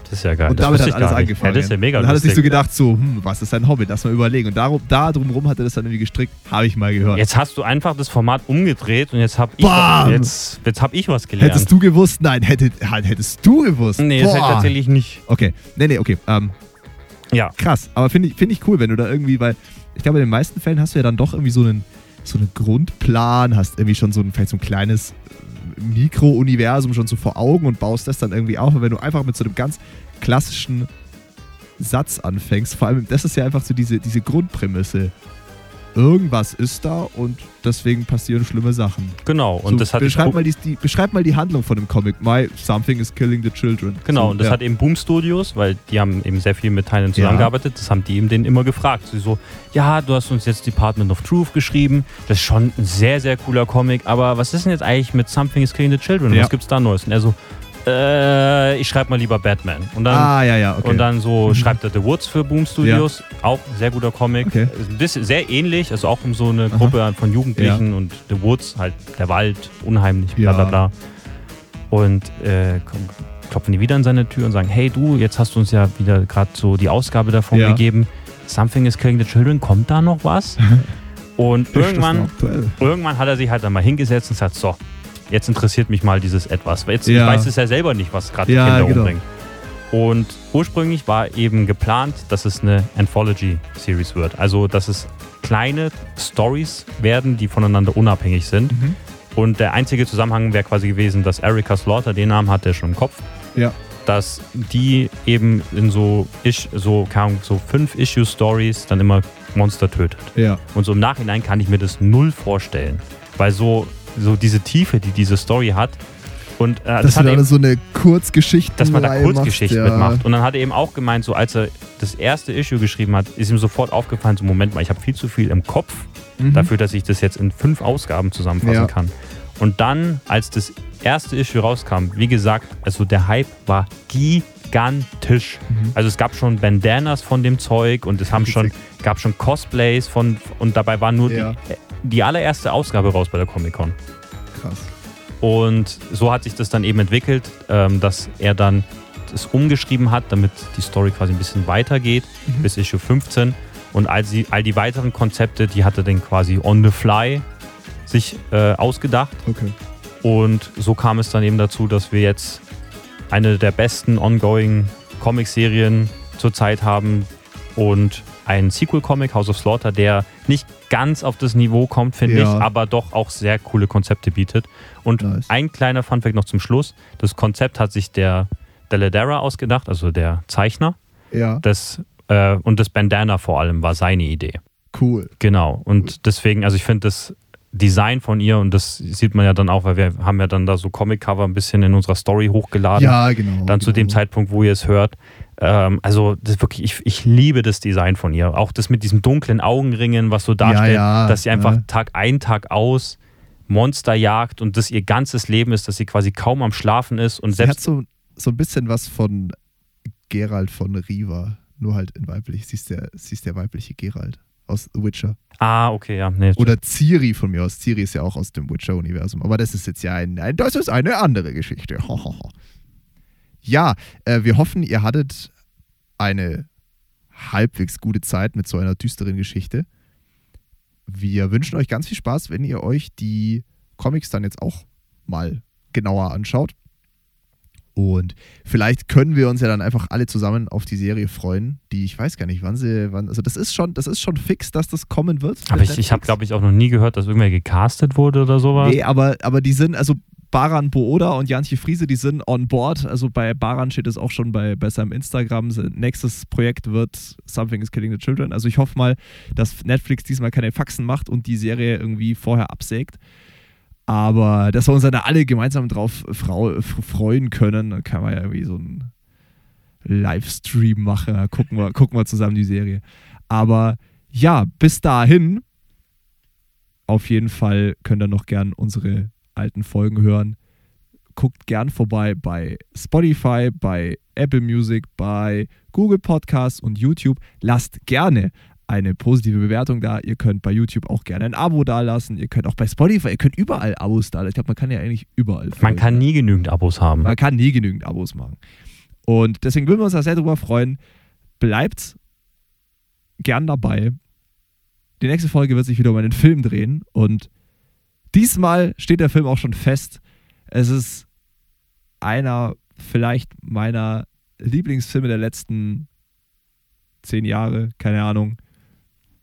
Das ist ja geil. Und damit hat alles angefangen. Ja, das ist ja mega und dann hat er sich so gedacht, so, hm, was ist ein Hobbit? Lass mal überlegen. Und darum, da drumherum hat er das dann irgendwie gestrickt. Habe ich mal gehört. Jetzt hast du einfach das Format umgedreht und jetzt habe ich, Bam! jetzt, jetzt hab ich was gelernt. Hättest du gewusst? Nein, hättet, hättest du gewusst. Nee, das hätte Boah. ich tatsächlich nicht. Okay, nee, nee, okay. Ähm, Ja. krass. Aber finde ich, find ich cool, wenn du da irgendwie, weil ich glaube, in den meisten Fällen hast du ja dann doch irgendwie so einen, so einen Grundplan, hast irgendwie schon so ein, vielleicht so ein kleines Mikro-Universum schon so vor Augen und baust das dann irgendwie auf. Aber wenn du einfach mit so einem ganz klassischen Satz anfängst, vor allem, das ist ja einfach so diese, diese Grundprämisse. Irgendwas ist da und deswegen passieren schlimme Sachen. Genau. Und so, das hat beschreib, mal die, die, beschreib mal die Handlung von dem Comic. My Something is Killing the Children. Genau, so, und das ja. hat eben Boom Studios, weil die haben eben sehr viel mit Teilen zusammengearbeitet. Das haben die eben denen immer gefragt. Sie so, ja, du hast uns jetzt Department of Truth geschrieben. Das ist schon ein sehr, sehr cooler Comic. Aber was ist denn jetzt eigentlich mit Something is Killing the Children? Ja. Was gibt's da Neues? Und er so, äh, ich schreibe mal lieber Batman. Und dann ah, ja, ja, okay. Und dann so Mhm. schreibt er The Woods für Boom Studios. Auch sehr guter Comic. Okay. Ein bisschen sehr ähnlich, also auch um so eine Aha. Gruppe von Jugendlichen und The Woods, halt der Wald, unheimlich, bla bla Ja. bla. Und äh, klopfen die wieder an seine Tür und sagen, hey du, jetzt hast du uns ja wieder gerade so die Ausgabe davon Ja. gegeben. Something is killing the children, kommt da noch was? [LAUGHS] und irgendwann, irgendwann hat er sich halt dann mal hingesetzt und sagt, so, jetzt interessiert mich mal dieses Etwas. Weil Jetzt, Ja. Ich weiß es ja selber nicht, was gerade Ja, die Kinder genau. umbringt. Und ursprünglich war eben geplant, dass es eine Anthology-Series wird. Also, dass es kleine Stories werden, die voneinander unabhängig sind. Mhm. Und der einzige Zusammenhang wäre quasi gewesen, dass Erika Slaughter, den Namen hat er schon im Kopf, Ja. dass die eben in so, Ish, so, so fünf Issue-Stories dann immer Monster tötet. Ja. Und so im Nachhinein kann ich mir das null vorstellen. Weil so, so diese Tiefe, die diese Story hat, Und äh, Dass das du hat eben, so eine Kurzgeschichte dass man da Kurzgeschichten mitmacht. Und dann hat er eben auch gemeint, so als er das erste Issue geschrieben hat, ist ihm sofort aufgefallen, so Moment mal, ich habe viel zu viel im Kopf Mhm. dafür, dass ich das jetzt in fünf Ausgaben zusammenfassen Ja. kann. Und dann, als das erste Issue rauskam, wie gesagt, also der Hype war gigantisch. Mhm. Also es gab schon Bandanas von dem Zeug und es haben schon, gab schon Cosplays von und dabei war nur Ja. die, die allererste Ausgabe raus bei der Comic-Con. Krass. Und so hat sich das dann eben entwickelt, ähm, dass er dann das umgeschrieben hat, damit die Story quasi ein bisschen weitergeht, Mhm. bis Issue 15. Und all die, all die weiteren Konzepte, die hat er dann quasi on the fly sich äh, ausgedacht. Okay. Und so kam es dann eben dazu, dass wir jetzt eine der besten ongoing Comic-Serien zurzeit haben und einen Sequel-Comic, House of Slaughter, der nicht ganz auf das Niveau kommt, finde Ja. ich, aber doch auch sehr coole Konzepte bietet. Und Nice. ein kleiner Funfact noch zum Schluss. Das Konzept hat sich der Deladera ausgedacht, also der Zeichner. Ja, Das, äh, und das Bandana vor allem war seine Idee. cool. Genau. Und deswegen, also ich finde das Design von ihr, und das sieht man ja dann auch, weil wir haben ja dann da so Comic-Cover ein bisschen in unserer Story hochgeladen. Ja, genau. Dann zu genau. dem Zeitpunkt, wo ihr es hört. Ähm, also das wirklich, ich, ich liebe das Design von ihr. Auch das mit diesem dunklen Augenringen, was so darstellt, ja, dass sie einfach ja. Tag ein, Tag aus Monster jagt und das ihr ganzes Leben ist, dass sie quasi kaum am Schlafen ist und Sie hat selbst so, so ein bisschen was von Geralt von Riva, nur halt in weiblich. Sie ist der, sie ist der weibliche Geralt aus The Witcher. Ah, okay, ja. Nee, Oder Ciri von mir aus. Ciri ist ja auch aus dem Witcher-Universum. Aber das ist jetzt ja ein, ein das ist eine andere Geschichte. [LAUGHS] ja, äh, wir hoffen, ihr hattet eine halbwegs gute Zeit mit so einer düsteren Geschichte. Wir wünschen euch ganz viel Spaß, wenn ihr euch die Comics dann jetzt auch mal genauer anschaut. Und vielleicht können wir uns ja dann einfach alle zusammen auf die Serie freuen, die ich weiß gar nicht, wann sie, wann, also das ist schon, das ist schon fix, dass das kommen wird. aber ich, ich habe, glaube ich, auch noch nie gehört, dass irgendwer gecastet wurde oder sowas. Nee, aber, aber die sind, also Baran Booda und Janchi Friese, die sind on board. Also bei Baran steht es auch schon bei, bei seinem Instagram. Nächstes Projekt wird Something is Killing the Children. Also ich hoffe mal, dass Netflix diesmal keine Faxen macht und die Serie irgendwie vorher absägt. Aber dass wir uns dann da alle gemeinsam drauf freuen können, dann kann man ja irgendwie so einen Livestream machen. Da gucken wir, gucken wir zusammen die Serie. Aber ja, bis dahin auf jeden Fall könnt ihr noch gern unsere alten Folgen hören. Guckt gern vorbei bei Spotify, bei Apple Music, bei Google Podcasts und YouTube. Lasst gerne eine positive Bewertung da. Ihr könnt bei YouTube auch gerne ein Abo dalassen. Ihr könnt auch bei Spotify, ihr könnt überall Abos dalassen. Ich glaube, man kann ja eigentlich überall. Man kann nie genügend Abos haben. Man kann nie genügend Abos machen. Und deswegen würden wir uns da sehr drüber freuen. Bleibt gern dabei. Die nächste Folge wird sich wieder um einen Film drehen. Und diesmal steht der Film auch schon fest. Es ist einer vielleicht meiner Lieblingsfilme der letzten zehn Jahre, keine Ahnung.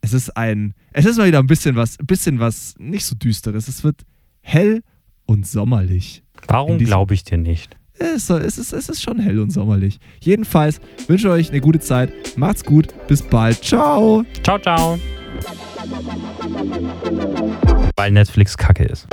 Es ist ein, es ist mal wieder ein bisschen was, ein bisschen was nicht so düsteres. Es wird hell und sommerlich. Warum glaube ich dir nicht? Es ist, es, ist, es ist schon hell und sommerlich. Jedenfalls wünsche ich euch eine gute Zeit. Macht's gut. Bis bald. Ciao. Ciao, ciao. Weil Netflix kacke ist.